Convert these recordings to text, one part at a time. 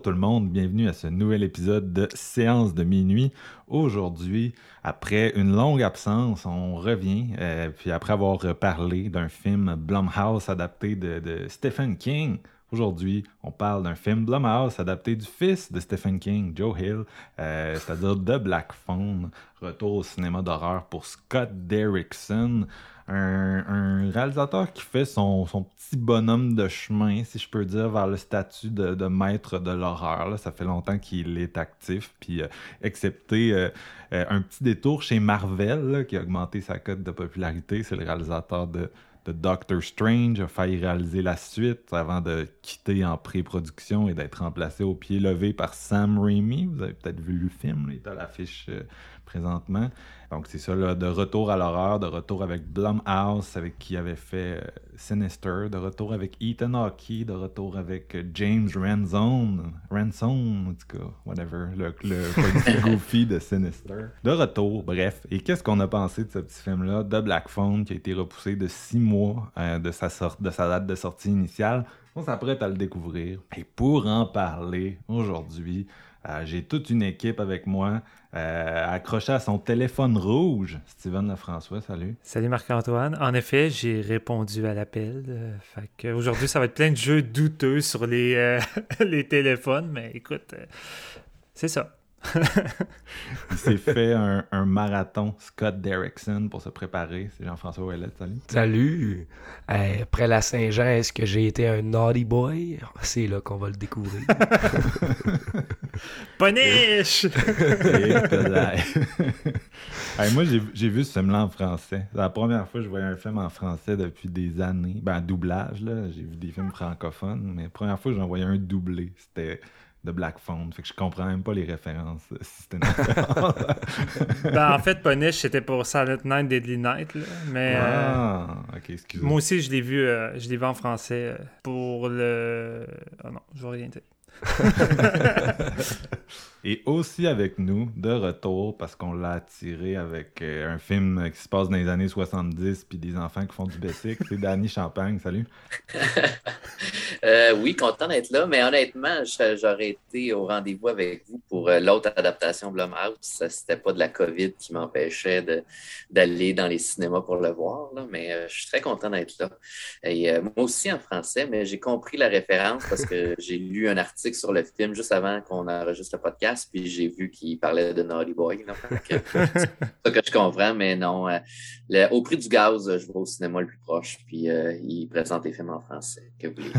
Bonjour tout le monde, bienvenue à ce nouvel épisode de Séance de minuit. Aujourd'hui, après une longue absence, on revient, euh, puis après avoir parlé d'un film Blumhouse adapté de, Stephen King. Aujourd'hui, on parle d'un film Blumhouse adapté du fils de Stephen King, Joe Hill, euh, c'est-à-dire The Black Phone. Retour au cinéma d'horreur pour Scott Derrickson, un, réalisateur qui fait son, petit bonhomme de chemin, si je peux dire, vers le statut de, maître de l'horreur. Ça fait longtemps qu'il est actif, puis euh, excepté euh, euh, un petit détour chez Marvel, qui a augmenté sa cote de popularité, c'est le réalisateur de de Doctor Strange a failli réaliser la suite avant de quitter en pré-production et d'être remplacé au pied levé par Sam Raimi. Vous avez peut-être vu le film, il est à l'affiche euh, présentement. Donc c'est ça, là, de retour à l'horreur, de retour avec Blumhouse, avec qui avait fait euh, Sinister, de retour avec Ethan Hawke, de retour avec euh, James Ranzone, Ransom, en tout cas, whatever, le, le goofy de Sinister. De retour, bref. Et qu'est-ce qu'on a pensé de ce petit film-là, The Black Phone, qui a été repoussé de six mois euh, de, sa sorte, de sa date de sortie initiale? On s'apprête à le découvrir. Et pour en parler aujourd'hui, euh, j'ai toute une équipe avec moi euh, accrochée à son téléphone rouge. Steven Lefrançois, salut. Salut Marc-Antoine. En effet, j'ai répondu à l'appel. Euh, aujourd'hui, ça va être plein de jeux douteux sur les, téléphones, mais écoute, c'est ça. Il s'est fait un, un, marathon Scott Derrickson pour se préparer. C'est Jean-François Ouellet, salut. Salut. Euh, après la Saint-Jean, est-ce que j'ai été un naughty boy? C'est là qu'on va le découvrir. Punish! hey, moi, j'ai vu ce film-là en français. C'est la première fois que je voyais un film en français depuis des années. Ben, doublage, là. J'ai vu des films francophones, mais la première fois que j'en voyais un doublé, c'était de Black Phone. Fait que je comprends même pas les références. Si c'était une référence. ben, en fait, Punish, c'était pour Silent Night, Deadly Night. Là. Mais, ah, euh, ok, excuse-moi. Moi aussi, je l'ai vu, euh, je l'ai vu en français pour le. Ah oh non, je vais rien dire. Et aussi avec nous, de retour, parce qu'on l'a attiré avec euh, un film qui se passe dans les années 70 puis des enfants qui font du basic, c'est Danny Champagne. Salut. euh, oui, content d'être là, mais honnêtement, j'aurais été au rendez-vous avec vous pour euh, l'autre adaptation Blumhouse. C'était pas de la COVID qui m'empêchait d'aller dans les cinémas pour le voir, là, mais euh, je suis très content d'être là. Et moi aussi en français, mais j'ai compris la référence parce que j'ai lu un article sur le film juste avant qu'on enregistre le podcast puis j'ai vu qu'il parlait de Naughty Boy. C'est ça que je comprends, mais non. Euh, au prix du gaz, je vais au cinéma le plus proche, puis euh, il présente des films en français. Que voulez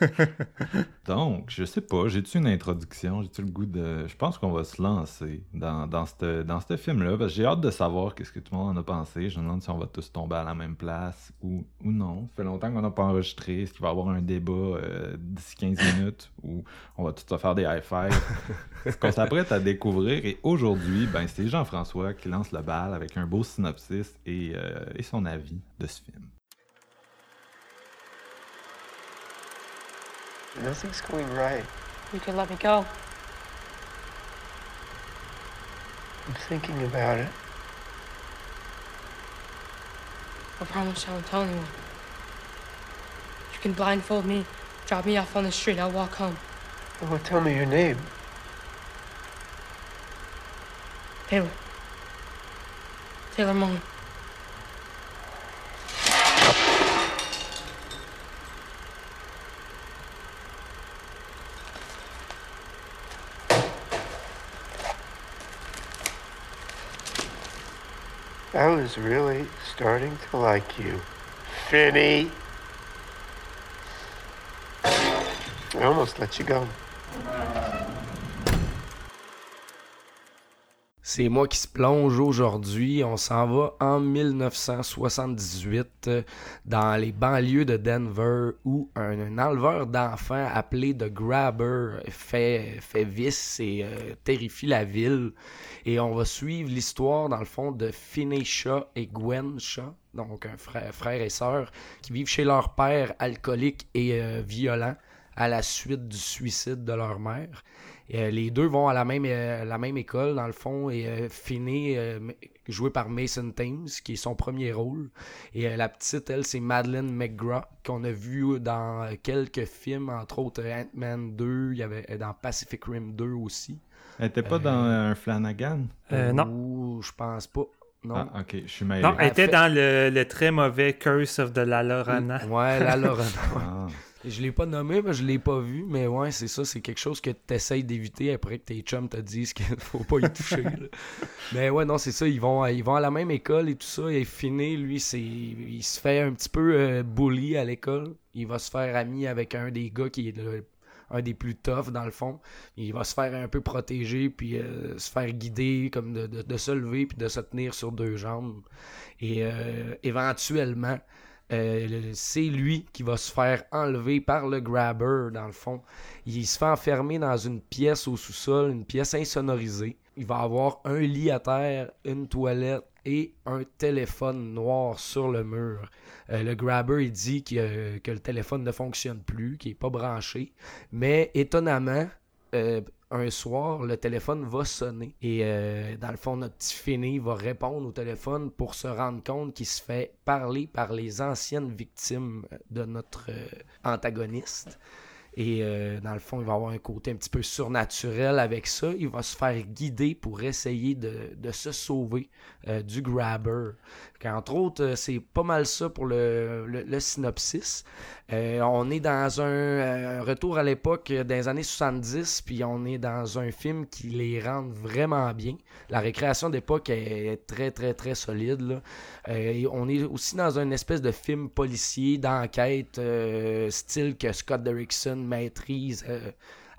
Donc, je sais pas, j'ai-tu une introduction? J'ai-tu le goût de. Je pense qu'on va se lancer dans, dans ce dans film-là, parce que j'ai hâte de savoir qu'est-ce que tout le monde en a pensé. Je me demande si on va tous tomber à la même place ou, ou non. Ça fait longtemps qu'on n'a pas enregistré. Est-ce qu'il va y avoir un débat euh, d'ici 15 minutes ou on va tous se faire des high-fives? qu'on s'apprête à découvrir? Et aujourd'hui, ben, c'est Jean-François qui lance le bal avec un beau synopsis et, euh, et son avis de ce film. Nothing's going right. You could let me go. I'm thinking about it. I promise I won't tell anyone. You can blindfold me, drop me off on the street, I'll walk home. Oh, tell me your name. Taylor. Taylor Mullen. I was really starting to like you, Finny. I almost let you go. C'est moi qui se plonge aujourd'hui. On s'en va en 1978 euh, dans les banlieues de Denver où un, enleveur d'enfants appelé The Grabber fait, fait vice et euh, terrifie la ville. Et on va suivre l'histoire, dans le fond, de Finney Shaw et Gwen Shaw, donc un frère, frère et sœur, qui vivent chez leur père alcoolique et euh, violent à la suite du suicide de leur mère. Euh, les deux vont à la même, euh, la même école, dans le fond, et euh, Finney, euh, joué par Mason Thames, qui est son premier rôle. Et euh, la petite, elle, c'est Madeleine McGraw, qu'on a vu dans quelques films, entre autres Ant-Man 2, il y avait dans Pacific Rim 2 aussi. Elle était pas dans un Flanagan? Euh, non. Ouh, je pense pas. Non. Ah, ok, je suis mêlé. Non, elle était fait- dans le, le très mauvais Curse of the La Lorana. Ouais, la Lorena. Ah. Je l'ai pas nommé, mais je l'ai pas vu. Mais ouais, c'est ça, c'est quelque chose que tu essayes d'éviter après que tes chums te disent qu'il faut pas y toucher. là. mais ouais, non, c'est ça, ils vont, ils vont à la même école et tout ça. Et Finney, lui, c'est, il se fait un petit peu euh, bully à l'école. Il va se faire ami avec un des gars qui est le- un des plus toughs dans le fond. Il va se faire un peu protéger puis euh, se faire guider, comme de, de- de se lever puis de se tenir sur deux jambes. Et euh, éventuellement, euh, c'est lui qui va se faire enlever par le grabber, dans le fond. Il se fait enfermer dans une pièce au sous-sol, une pièce insonorisée. Il va avoir un lit à terre, une toilette et un téléphone noir sur le mur. Euh, le grabber, dit que le téléphone ne fonctionne plus, qu'il n'est pas branché. Mais étonnamment, euh, un soir, le téléphone va sonner. Et euh, dans le fond, notre petit Finney va répondre au téléphone pour se rendre compte qu'il se fait parler par les anciennes victimes de notre euh, antagoniste. Et dans le fond, il va avoir un côté un petit peu surnaturel avec ça. Il va se faire guider pour essayer de, se sauver du grabber. Entre autres, euh, c'est pas mal ça pour le, le- synopsis. Euh, on est dans un euh, retour à l'époque des années 70, puis on est dans un film qui les rend vraiment bien. La récréation d'époque est, très, très, très solide. là. On est aussi dans une espèce de film policier, d'enquête, style que Scott Derrickson maîtrise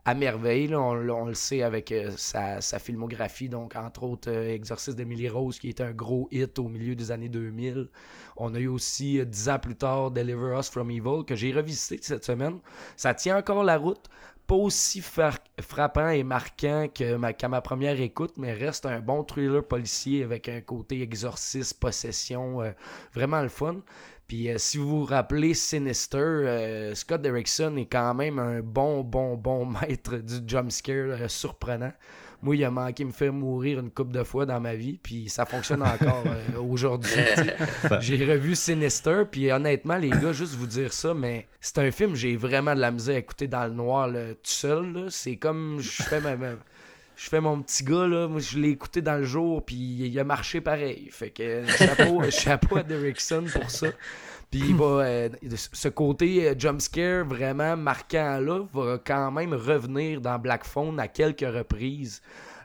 à merveille. On, le sait avec euh, sa, filmographie, donc entre autres euh, Exorciste d'Emily Rose, qui est un gros hit au milieu des années 2000. On a eu aussi, euh, dix ans plus tard, Deliver Us From Evil, que j'ai revisité cette semaine. Ça tient encore la route. Pas aussi fra- frappant et marquant ma, qu'à ma première écoute, mais reste un bon thriller policier avec un côté exorciste, possession, euh, vraiment le fun. Puis euh, si vous vous rappelez Sinister, euh, Scott Derrickson est quand même un bon, bon, bon maître du jumpscare euh, surprenant. Moi, il a manqué me faire mourir une couple de fois dans ma vie, puis ça fonctionne encore aujourd'hui. J'ai revu Sinister, puis honnêtement, les gars, juste vous dire ça, mais c'est un film, j'ai vraiment de la misère à écouter dans le noir là, tout seul. C'est comme je fais ma, ma- je fais mon petit gars, là, moi je l'ai écouté dans le jour, puis il a marché pareil. Fait que chapeau, chapeau à Derrickson pour ça. Puis euh, ce côté euh, jumpscare vraiment marquant là va quand même revenir dans Black Phone à quelques reprises.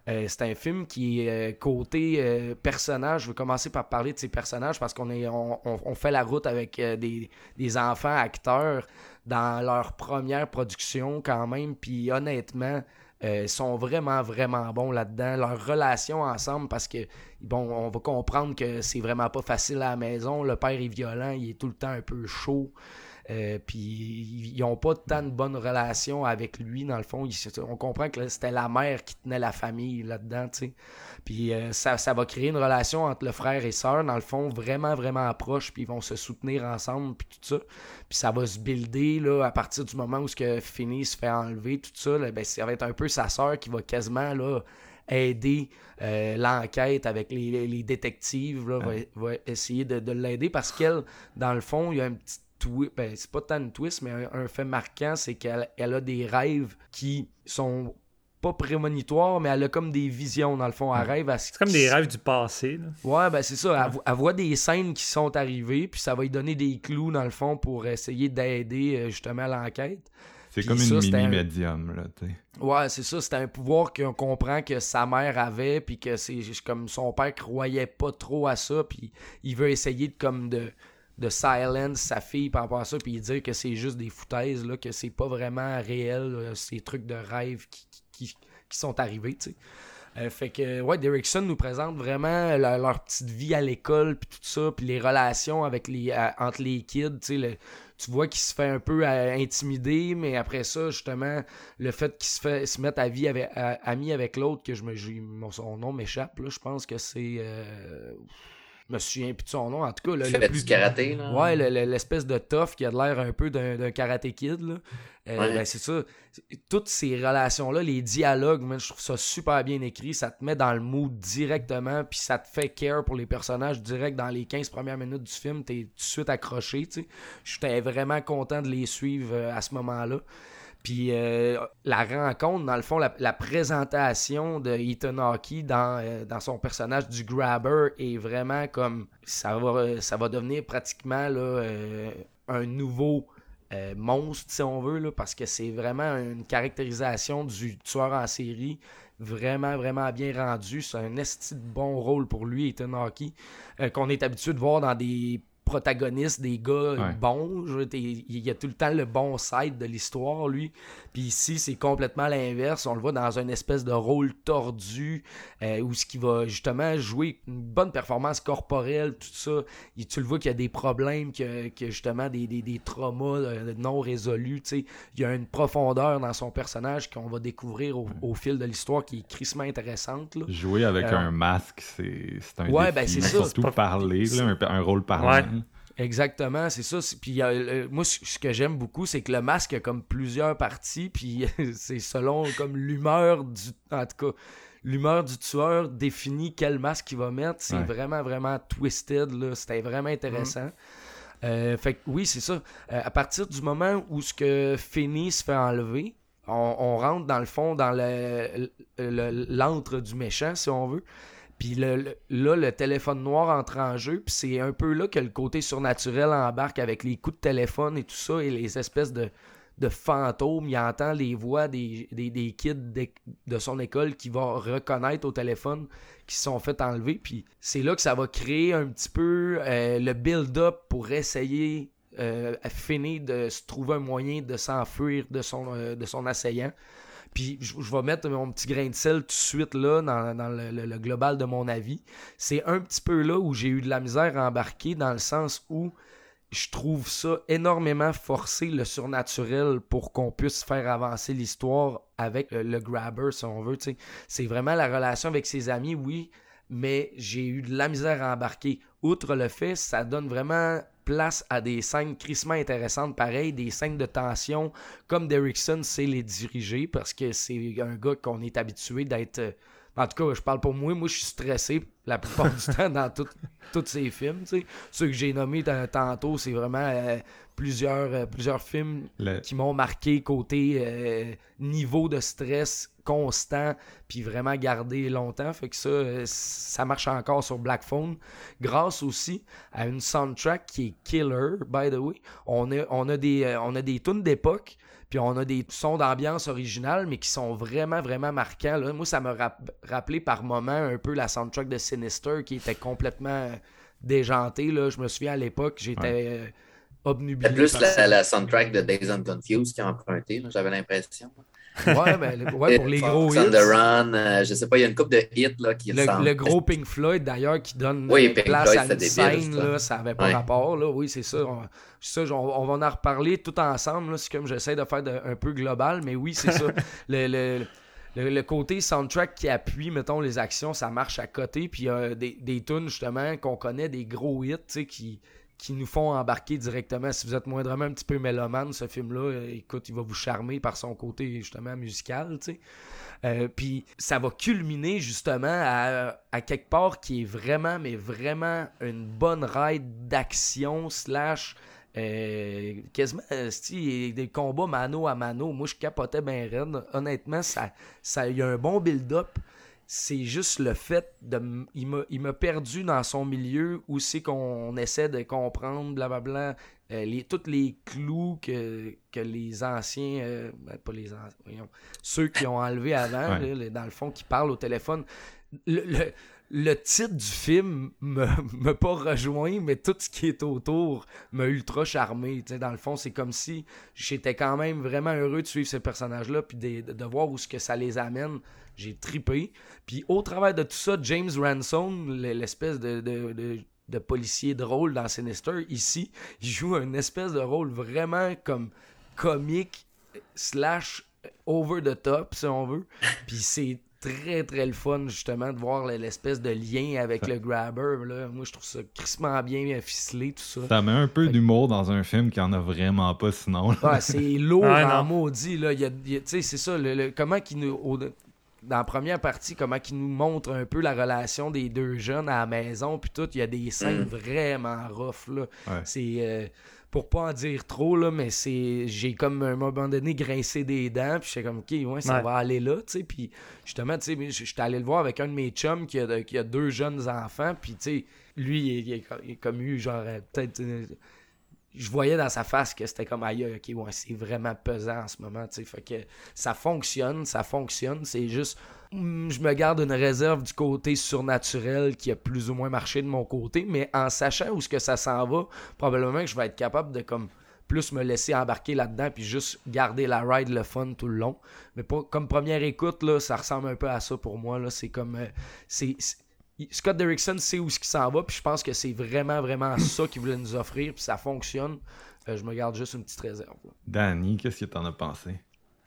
Euh, c'est un film qui est côté personnage. Je vais commencer par parler de ces personnages parce qu'on est on, fait la route avec des, des enfants acteurs dans leur première production quand même. Puis honnêtement, euh, sont vraiment, vraiment bons là-dedans. Leur relation ensemble, parce que, bon, on va comprendre que c'est vraiment pas facile à la maison. Le père est violent, il est tout le temps un peu chaud. Euh, puis ils n'ont pas tant de bonnes relations avec lui, dans le fond. On comprend que c'était la mère qui tenait la famille là-dedans. Puis euh, ça, ça va créer une relation entre le frère et sœur, dans le fond, vraiment, vraiment proche, puis ils vont se soutenir ensemble, puis tout ça. Puis ça va se builder, là, à partir du moment où ce que Finney se fait enlever, tout ça, là, ben, ça va être un peu sa sœur qui va quasiment, là, aider euh, l'enquête avec les, les- détectives, là, va, va essayer de, de l'aider parce qu'elle, dans le fond, il y a un petit twist, ben, c'est pas tant une twist, mais un, un fait marquant, c'est qu'elle elle a des rêves qui sont pas prémonitoires, mais elle a comme des visions, dans le fond. Elle rêve à ce C'est comme des rêves du passé. là. Ouais, ben c'est ça. Elle, vo- elle voit des scènes qui sont arrivées, puis ça va lui donner des clous, dans le fond, pour essayer d'aider euh, justement à l'enquête. C'est comme ça, une un- mini-médium, là, tu sais. Ouais, c'est ça. C'était un pouvoir qu'on comprend que sa mère avait, puis que c'est comme son père croyait pas trop à ça, puis il veut essayer de comme de de silence sa fille par rapport à ça, puis dire que c'est juste des foutaises, là, que c'est pas vraiment réel, euh, ces trucs de rêve qui, qui, sont arrivés. Euh, fait que, ouais, Derrickson nous présente vraiment leur, petite vie à l'école, puis tout ça, puis les relations avec les, entre les kids, tu vois qu'il se fait un peu euh, intimider, mais après ça, justement, le fait qu'il se se mettre à vie avec, ami avec l'autre, que je me, son nom m'échappe, là, je pense que c'est, euh, je me souviens plus de son nom, en tout cas, le, plus du karaté, là? Ouais, le- le- l'espèce de tough qui a de l'air un peu d'un karaté kid. Là. Euh, Ouais. ben, c'est ça. Toutes ces relations-là, les dialogues, man, je trouve ça super bien écrit. Ça te met dans le mood directement, puis ça te fait care pour les personnages direct dans les 15 premières minutes du film. T'es tout de suite accroché. tu sais. J'étais vraiment content de les suivre euh, à ce moment-là. Puis euh, la rencontre, dans le fond, la, présentation de Ethan euh, dans son personnage du Grabber est vraiment comme ça va, devenir pratiquement euh, un nouveau monstre, si on veut, parce que c'est vraiment une caractérisation du tueur en série vraiment, vraiment bien rendu. C'est un esti de bon rôle pour lui, Ethan Hawke, qu'on est habitué de voir dans des protagonistes, des gars Ouais. bons. Je Il y a tout le temps le bon side de l'histoire, lui. Puis ici, c'est complètement l'inverse. On le voit dans une espèce de rôle tordu euh, où ce qui va justement jouer une bonne performance corporelle, tout ça. Et tu le vois qu'il y a des problèmes, qu'il y a, qu'il y a justement des, des, des traumas euh, non résolus. tu sais. Il y a une profondeur dans son personnage qu'on va découvrir au, au fil de l'histoire qui est crissement intéressante. là. Jouer avec Euh, un masque, c'est c'est un Ouais, défi. ben, c'est mais ça. Surtout C'est pas- parler, là, un, un rôle parlant. Ouais. Exactement, c'est ça. Puis euh, moi, ce que j'aime beaucoup, c'est que le masque a comme plusieurs parties, puis c'est selon comme l'humeur du, en tout cas, l'humeur du tueur définit quel masque il va mettre. C'est Ouais. vraiment vraiment twisted là. C'était vraiment intéressant. Euh, fait que oui, c'est ça. Euh, à partir du moment où ce que Finney se fait enlever, on, on rentre dans le fond dans le- le- l'antre du méchant, si on veut. Puis le- là, le téléphone noir entre en jeu, puis c'est un peu là que le côté surnaturel embarque avec les coups de téléphone et tout ça, et les espèces de, de fantômes. Il entend les voix des, des, kids de, de son école qui va reconnaître au téléphone qui sont fait enlever. Puis c'est là que ça va créer un petit peu euh, le build-up pour essayer euh, à finir de se trouver un moyen de s'enfuir de son, euh, de son assaillant. Puis je, vais mettre mon petit grain de sel tout de suite là dans, le, global de mon avis. C'est un petit peu là où j'ai eu de la misère à embarquer dans le sens où je trouve ça énormément forcé le surnaturel pour qu'on puisse faire avancer l'histoire avec le, le grabber si on veut. C'est vraiment la relation avec ses amis, oui, mais j'ai eu de la misère à embarquer. Outre le fait, ça donne vraiment place à des scènes crissement intéressantes, pareil, des scènes de tension, comme Derrickson sait les diriger, parce que c'est un gars qu'on est habitué d'être... euh, En tout cas, je parle pour moi, moi je suis stressé la plupart du temps dans tous ces films. tu sais. Ceux que j'ai nommés tantôt, c'est vraiment euh, plusieurs, euh, plusieurs films Le- qui m'ont marqué côté euh, niveau de stress constant puis vraiment gardé longtemps fait que ça euh, ça marche encore sur Black Phone grâce aussi à une soundtrack qui est killer by the way on a on a des euh, on a des tunes d'époque puis on a des sons d'ambiance originales mais qui sont vraiment vraiment marquants là. moi ça me rap- rappelé par moments un peu la soundtrack de Sinister qui était complètement euh, déjantée là je me souviens à l'époque j'étais euh, obnubilé C'est plus la, ça. la soundtrack de Days and Confused qui a emprunté, j'avais l'impression. Ouais, ben, ouais, pour les gros hits. the Run, euh, je sais pas, il y a une de hits là, qui Le, le gros Pink Floyd, d'ailleurs, qui donne Oui, euh, Pink place Floyd, à une scène, ça. là, ça avait pas Ouais. rapport. Là. Oui, c'est ça. On, ça, on, on va en reparler tout ensemble. C'est comme j'essaie de faire de- un peu global, mais oui, c'est ça. Le, le- le- le côté soundtrack qui appuie, mettons, les actions, ça marche à côté. Puis il y a des, des tunes, justement, qu'on connaît, des gros hits, tu sais, qui, qui nous font embarquer directement. Si vous êtes moindrement un petit peu mélomane, ce film-là, euh, écoute, il va vous charmer par son côté, justement, musical, tu sais. Euh, puis ça va culminer justement à, quelque part qui est vraiment, mais vraiment une bonne ride d'action slash euh, quasiment c'ti, des combats mano à mano. Moi, je capotais bien raide. Honnêtement, ça, ça il y a un bon build-up. C'est juste le fait de. Il m'a- il m'a perdu dans son milieu où c'est qu'on essaie de comprendre, blablabla, euh, les, tous les clous que, que les anciens. euh, ben, pas les anciens, voyons, ceux qui ont enlevé avant, Ouais. là, les- dans le fond, qui parlent au téléphone. Le, le- le titre du film me, me pas rejoint, mais tout ce qui est autour m'a ultra charmé. Dans le fond, c'est comme si j'étais quand même vraiment heureux de suivre ces personnages-là, puis de, de voir où ce que ça les amène. J'ai tripé. Puis au travers de tout ça, James Ransom, l'espèce de, de, de, de policier drôle dans Sinister, ici, il joue un espèce de rôle vraiment comme comique slash over the top, si on veut. Puis c'est très très le fun justement de voir l'espèce de lien avec le grabber là. moi je trouve ça crissement bien ficelé tout ça. Ça met un peu d'humour dans un film qui en a vraiment pas sinon ouais, c'est lourd en maudit là. Il y a, tu sais c'est ça le, comment qu'il nous au, dans la première partie comment qu'il nous montre un peu la relation des deux jeunes à la maison puis tout il y a des scènes vraiment rough là. Ouais. c'est euh, pour pas en dire trop là mais c'est j'ai comme à un moment donné grincé des dents puis j'étais comme ok ouais ça Ouais. va aller là tu sais puis justement tu sais j'étais allé le voir avec un de mes chums qui a, qui a deux jeunes enfants puis tu sais lui il, il, a comme eu genre euh, peut-être euh, je voyais dans sa face que c'était comme aïe ok ouais c'est vraiment pesant en ce moment tu sais fait que ça fonctionne ça fonctionne c'est juste je me garde une réserve du côté surnaturel qui a plus ou moins marché de mon côté mais en sachant où ce que ça s'en va probablement que je vais être capable de comme plus me laisser embarquer là-dedans puis juste garder la ride le fun tout le long. Mais comme première écoute là ça ressemble un peu à ça pour moi là. C'est comme euh, c'est Scott Derrickson sait où ce qui s'en va puis je pense que c'est vraiment vraiment ça qu'il voulait nous offrir puis ça fonctionne. Je me garde juste une petite réserve là. Danny qu'est-ce que t'en as pensé?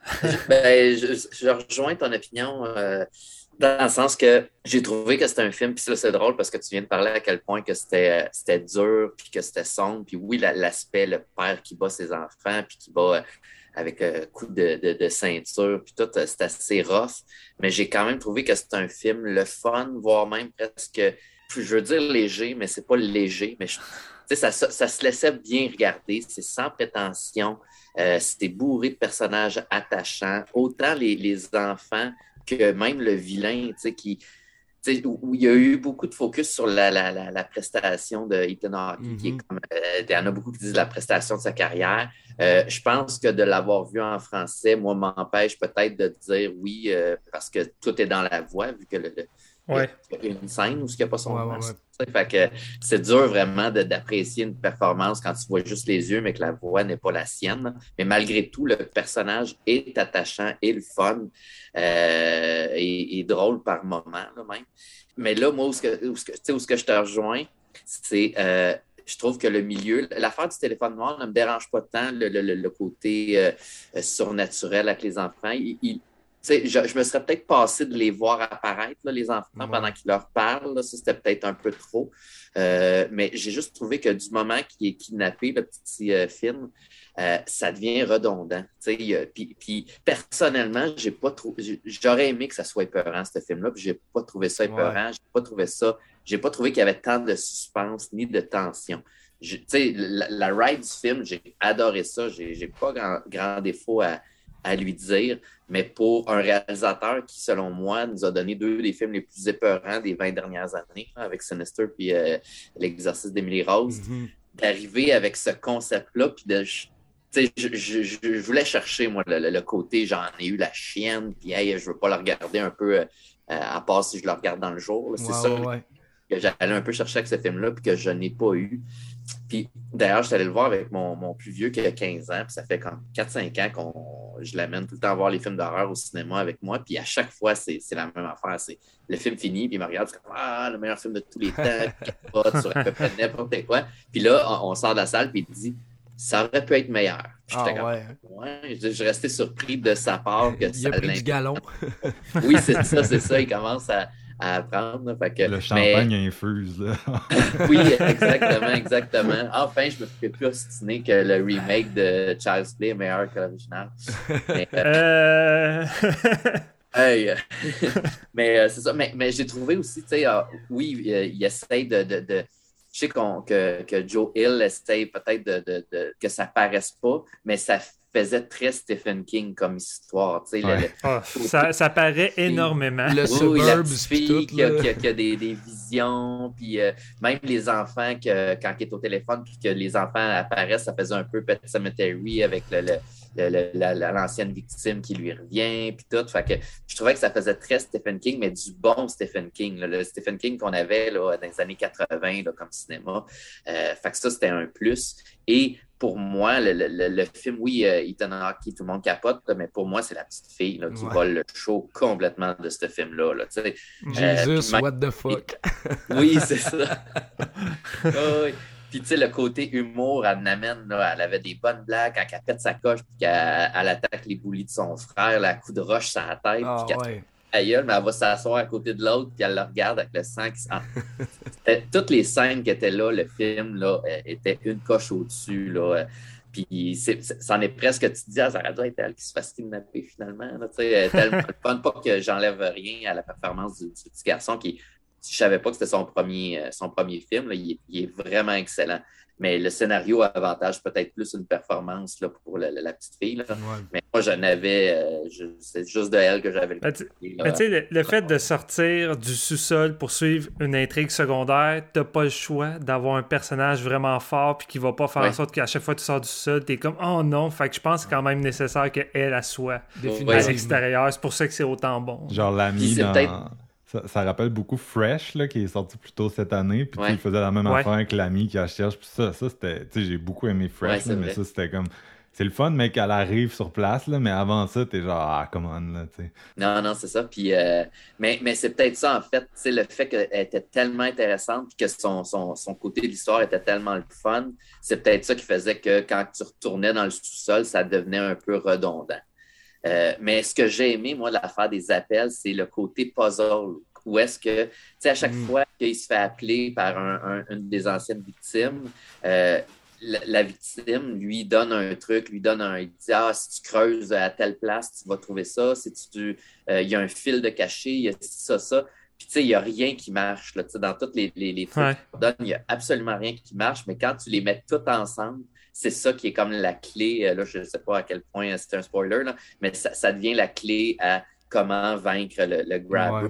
Ben, je, je rejoins ton opinion euh, dans le sens que j'ai trouvé que c'était un film, puis là, c'est drôle parce que tu viens de parler à quel point que c'était euh, dur, puis que c'était sombre, puis oui, la- l'aspect, le père qui bat ses enfants, puis qui bat euh, avec un coup de, de, de ceinture, puis tout, euh, c'est assez rough, mais j'ai quand même trouvé que c'est un film le fun, voire même presque, je veux dire léger, mais c'est pas léger, mais je- ça, ça, ça se laissait bien regarder, c'est sans prétention, euh, c'était bourré de personnages attachants, autant les, les enfants que même le vilain, tu sais, qui, où, où il y a eu beaucoup de focus sur la, la, la, la prestation de Ethan Hawke, qui est Mhm. comme, euh, il y en a beaucoup qui disent la prestation de sa carrière. Euh, je pense que de l'avoir vu en français, moi, m'empêche peut-être de dire oui, euh, parce que tout est dans la voix, vu que le, le- Ouais. il y a une scène où il n'y a pas son Ouais, masque. ouais. Fait que c'est dur vraiment d'apprécier une performance quand tu vois juste les yeux, mais que la voix n'est pas la sienne. Mais malgré tout, le personnage est attachant et le fun euh, et, et drôle par moment là, même. Mais là, moi, où, ce que, où, ce que, tu sais, où ce que je te rejoins, c'est euh, je trouve que le milieu, l'affaire du téléphone noir ne me dérange pas tant le, le- le- côté euh, surnaturel avec les enfants. Il- il- je, je me serais peut-être passé de les voir apparaître, là, les enfants, Ouais. pendant qu'ils leur parlent. là. ça, c'était peut-être un peu trop. Euh, mais j'ai juste trouvé que du moment qu'il est kidnappé, le petit euh, film, euh, ça devient redondant. Puis, puis personnellement, j'ai pas j'aurais aimé que ça soit épeurant, ce film-là, puis j'ai pas trouvé ça épeurant. J'ai pas trouvé ça. J'ai pas trouvé qu'il y avait tant de suspense ni de tension. Je- la, la ride du film, j'ai adoré ça. J'ai j'ai pas grand, grand défaut à, à lui dire. Mais pour un réalisateur qui, selon moi, nous a donné deux des films les plus épeurants des 20 dernières années, hein, avec Sinister puis euh, L'exercice d'Emily Rose, Mhm. d'arriver avec ce concept-là, puis de. Je, je, voulais chercher, moi, le, côté, j'en ai eu la chienne, puis hey, je veux pas la regarder un peu, euh, à part si je la regarde dans le jour. C'est ça ouais. que j'allais un peu chercher avec ce film-là, puis que je n'ai pas eu. Puis d'ailleurs, je suis allé le voir avec mon, mon plus vieux qui a 15 ans, puis ça fait comme 4-5 ans qu'on je l'amène tout le temps voir les films d'horreur au cinéma avec moi, puis à chaque fois, c'est la même affaire. C'est le film fini, puis il me regarde, c'est comme Ah, le meilleur film de tous les temps, capote sur à peu près n'importe quoi. Puis là, on, on sort de la salle, puis il dit Ça aurait pu être meilleur. Puis Ah, comme, ouais. Ouais, je, je restais surpris de sa part que Il a ça pris du galon. Oui, c'est ça, c'est ça. Il commence à, à apprendre. là. Fait que, Le mais- champagne infuse, là. oui, exactement, exactement. Enfin, je me fais plus ostiner que le remake de Child's Play est meilleur que l'original. Mais, euh, Euh... hey, mais euh, c'est ça. Mais, mais j'ai trouvé aussi, tu sais, euh, oui, euh, il essaye de. de, de- je sais qu'on- que, que Joe Hill essaye peut-être de, de- de- que ça paraisse pas, mais ça faisait très Stephen King comme histoire. Le- le- Ah, ça, ça paraît énormément. Le oui, la petite fille tout, qui, a, là. qui a- qui a des, des visions, puis euh, même les enfants, que, quand ils est au téléphone, puis que les enfants apparaissent, ça faisait un peu Pet Cemetery avec le, le, le- la- la- l'ancienne victime qui lui revient, puis tout. Fait que je trouvais que ça faisait très Stephen King, mais du bon Stephen King, là, le Stephen King qu'on avait là, dans les années 80 là, comme cinéma. Euh, fait que ça, c'était un plus. Et pour moi, le, le- le- film, oui, euh, Ethan Hawke, tout le monde capote, mais pour moi, c'est la petite fille là, qui Ouais. vole le show complètement de ce film-là. là. Jesus, puis what the fuck? Oui, c'est ça. Ah oui. Puis, tu sais, le côté humour, elle n'amène, là, elle avait des bonnes blagues quand elle pète sa coche, puis qu'elle elle attaque les boulis de son frère, la coup de roche sur la tête, Ah, puis ouais. Mais elle va s'asseoir à côté de l'autre, puis elle le regarde avec le sang qui Toutes les scènes qui étaient là, le film, là, euh, était une coche au-dessus, là. euh, Puis c'en est presque, tu te dis, ah, ça aurait dû être elle qui se fasse kidnapper finalement. Là, tellement pas que j'enlève rien à la performance du, petit garçon qui, je savais pas que c'était son premier, euh, son premier film, il est vraiment excellent. Mais le scénario avantage peut-être plus une performance là, pour la, la- la petite fille. Là. Ouais. Mais moi, je n'avais, euh, c'est juste de elle que j'avais le Ben, sais, le, le fait de sortir du sous-sol pour suivre une intrigue secondaire, t'as pas le choix d'avoir un personnage vraiment fort puis qui va pas faire en sorte qu'à chaque fois que tu sors du sous-sol, t'es comme oh non. Fait que je pense que c'est quand même nécessaire qu'elle elle soit à l'extérieur. C'est pour ça que c'est autant bon. Genre l'ami dans... Ça, ça rappelle beaucoup Fresh, là, qui est sorti plus tôt cette année. Puis Ouais. il faisait la même Ouais. affaire avec l'ami qui la cherche. Puis ça, ça c'était... Tu sais, j'ai beaucoup aimé Fresh, là, mais vrai. ça, c'était comme... C'est le fun, mais qu'elle arrive sur place, là. Mais avant ça, t'es genre, ah, come on, là, tu sais. Non, non, c'est ça. Puis, euh, mais mais c'est peut-être ça, en fait. C'est le fait qu'elle était tellement intéressante puis que son, son, son côté de l'histoire était tellement le fun. C'est peut-être ça qui faisait que quand tu retournais dans le sous-sol, ça devenait un peu redondant. Euh, mais ce que j'ai aimé, moi, de l'affaire des appels, c'est le côté puzzle. Où est-ce que, tu sais, à chaque Mm. fois qu'il se fait appeler par un- un- une des anciennes victimes, euh, la, la victime lui donne un truc, lui donne un. Il dit Ah, si tu creuses à telle place, tu vas trouver ça. Si tu. euh, il y a un fil de cachet, il y a ça, ça. Puis, tu sais, il n'y a rien qui marche. Là, Tu sais, dans tous les, les, les trucs Ouais. qu'on donne, il n'y a absolument rien qui marche. Mais quand tu les mets tous ensemble, c'est ça qui est comme la clé. Euh, Là, je ne sais pas à quel point c'est un spoiler, là, mais ça, ça devient la clé à comment vaincre le, le. Ouais.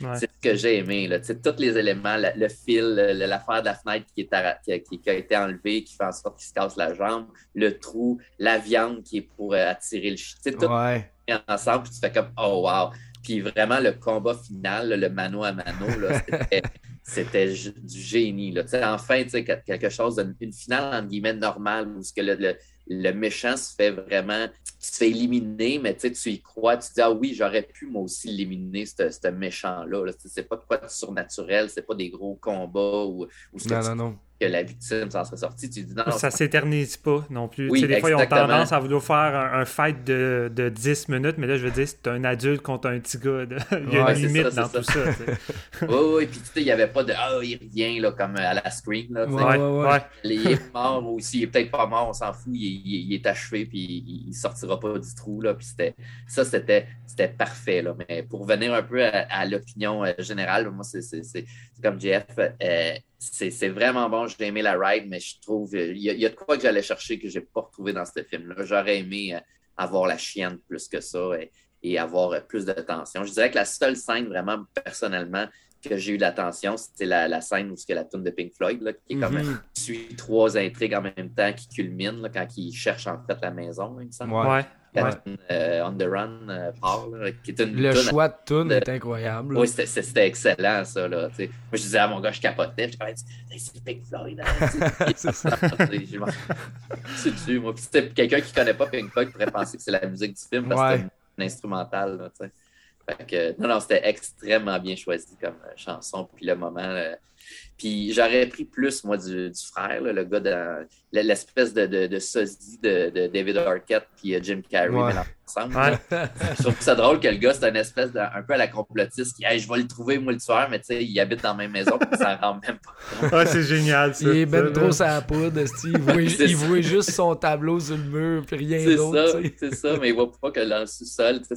Ouais. C'est ce que j'ai aimé. Là. Tous les éléments, la- le fil, l'affaire de la fenêtre qui, est arra- qui, a, qui- qui a été enlevée, qui fait en sorte qu'il se casse la jambe, le trou, la viande qui est pour euh, attirer le chien. Tout Ouais. ensemble, puis tu fais comme Oh wow! Puis vraiment, le combat final, là, le mano à mano, c'était- c'était du génie. Là. Tu sais, Enfin, tu sais, quel- quelque chose, une, finale entre guillemets normale où ce que le- le méchant se fait vraiment, se fait éliminer, mais tu sais, tu y crois, tu te dis, ah oui, j'aurais pu moi aussi l'éliminer, ce ce méchant-là. là. Tu C'est pas de quoi de surnaturel, c'est pas des gros combats ou, ou ce que, Non, tu- non, non. que la victime s'en serait sortie. Tu dis, non, Ça s'éternise pas non plus. Oui, Tu sais, des fois, ils ont tendance à vouloir faire un, un fight de, de 10 minutes, mais là, je veux dire, c'est un adulte contre un petit gars. de- Il y a Ouais, une c'est limite ça, dans tout ça. tu. Oui, oui, puis tu sais, il n'y avait pas de Ah, il revient là, comme à la Scream. Là, tu sais. Ouais, Ouais, ouais, ouais. ouais. Il est mort aussi, il est peut-être pas mort, on s'en fout, il, il- il est achevé, puis il, il sortira pas du trou. Là, puis c'était, ça, c'était, c'était parfait. Là. Mais pour revenir un peu à, l'opinion euh, générale, moi, c'est, c'est, c'est- comme Jeff, euh, c'est, vraiment bon, j'ai aimé la ride, mais je trouve, euh, il y, y a de quoi que j'allais chercher que j'ai pas retrouvé dans ce film-là. J'aurais aimé avoir la chienne plus que ça et, et avoir plus de tension. Je dirais que la seule scène, vraiment, personnellement, que j'ai eu l'attention, c'était la, la scène où c'est la tune de Pink Floyd, là, qui est comme Mhm. suit trois intrigues en même temps qui culminent là, quand ils cherchent en fait la maison, il me semble. Ouais. Ouais. La ouais. tune, euh, On the Run euh, part, là, qui est une Le tune- choix de tune de- est incroyable. Oui, c'était- excellent, ça. Là. Moi, je disais à mon gars, je capotais. Je disais, c'est Pink Floyd. hein. C'est ça. C'est dessus, moi. Quelqu'un qui ne connaît pas Pink Floyd pourrait penser que c'est la musique du film parce que c'est. Là, tu sais. Fait que, non, non, c'était extrêmement bien choisi comme euh, chanson. Puis le moment. Puis j'aurais pris plus, moi, du, du frère, là, le gars de l'espèce de, de, de sosie de, de David Arquette puis euh, Jim Carrey Ouais. ensemble. Ouais. Je trouve ça drôle que le gars, c'est un espèce de, un peu à la complotiste qui, hey, je vais le trouver, moi, le tueur, mais tu sais, il habite dans la même maison, puis ça rend même pas compte. Ouais, c'est génial, ça. Il est ben trop sa poudre, il voit, il voit juste son tableau sur le mur, puis rien C'est d'autre. c'est ça, mais il voit pas que dans le sous-sol, ça,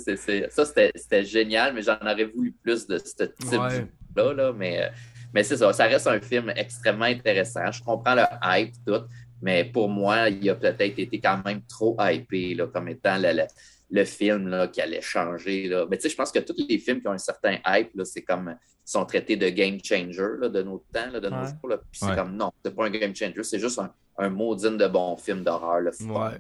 c'était c'était génial, mais j'en aurais voulu plus de ce type Ouais. là, là, mais, euh, mais c'est ça, ça reste un film extrêmement intéressant. Je comprends le hype, tout, mais pour moi, il a peut-être été quand même trop hypé, là, comme étant le, le- le film là, qui allait changer. Là. Mais tu sais, je pense que tous les films qui ont un certain hype, là, c'est comme sont traités de game changer là, de notre temps, là, de nos Ouais. jours. là. Puis c'est Ouais. comme non, c'est pas un game changer, c'est juste un, un maudine de bon film d'horreur, le fun. Ouais.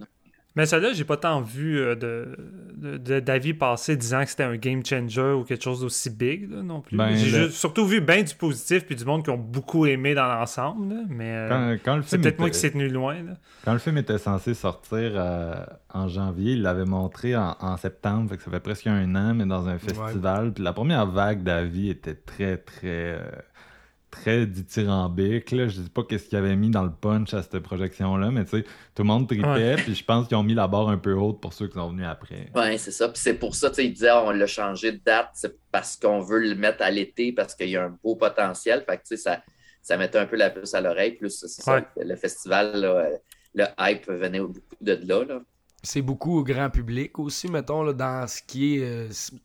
Mais celle-là, j'ai pas tant vu euh, de, de- de- d'avis passer disant que c'était un game changer ou quelque chose d'aussi big là, non plus. Ben, j'ai le- surtout vu bien du positif puis du monde qui ont beaucoup aimé dans l'ensemble. là, mais euh, Quand, quand le c'est peut-être moi qui s'est tenu loin. là. Quand le film était censé sortir euh, en janvier, il l'avait montré en, en septembre, fait que ça fait presque un an, mais dans un festival. Puis la première vague d'avis était très, très, euh, très dithyrambique. Là. Je sais pas qu'est-ce qu'ils avaient mis dans le punch à cette projection-là, mais tu sais, tout le monde tripait, puis je pense qu'ils ont mis la barre un peu haute pour ceux qui sont venus après. Oui, c'est ça. Puis c'est pour ça, tu sais, il disait, on l'a changé de date, c'est parce qu'on veut le mettre à l'été, parce qu'il y a un beau potentiel. Fait que, tu sais, ça, ça mettait un peu la puce à l'oreille. Plus, c'est ça, Ouais. le festival, là, le hype venait beaucoup de là. là. C'est beaucoup au grand public aussi, mettons, là, dans ce qui est.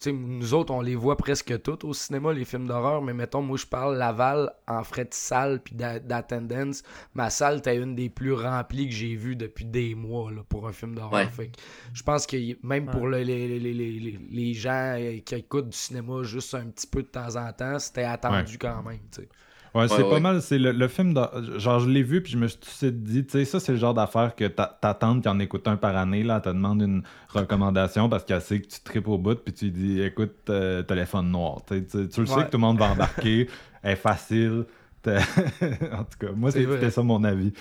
euh, nous autres, on les voit presque toutes au cinéma, les films d'horreur, mais mettons, moi, je parle Laval en frais de salle puis d'a- d'attendance. Ma salle était une des plus remplies que j'ai vues depuis des mois là, pour un film d'horreur. Ouais. Je pense que même Ouais. pour le- les, les, les, les, les gens euh, qui écoutent du cinéma juste un petit peu de temps en temps, c'était attendu quand même. tu Ouais, c'est ouais. pas mal. C'est le, le film. de- genre, je l'ai vu, puis je me suis dit, tu sais, ça, c'est le genre d'affaire que ta, ta tante qui en écoute un par année, là, elle te demande une recommandation parce qu'elle sait que tu tripes au bout, puis tu dis, écoute, euh, téléphone noir. Tu, sais, tu- tu le sais que tout le monde va embarquer, elle est facile. en tout cas, moi, c'était ça mon avis.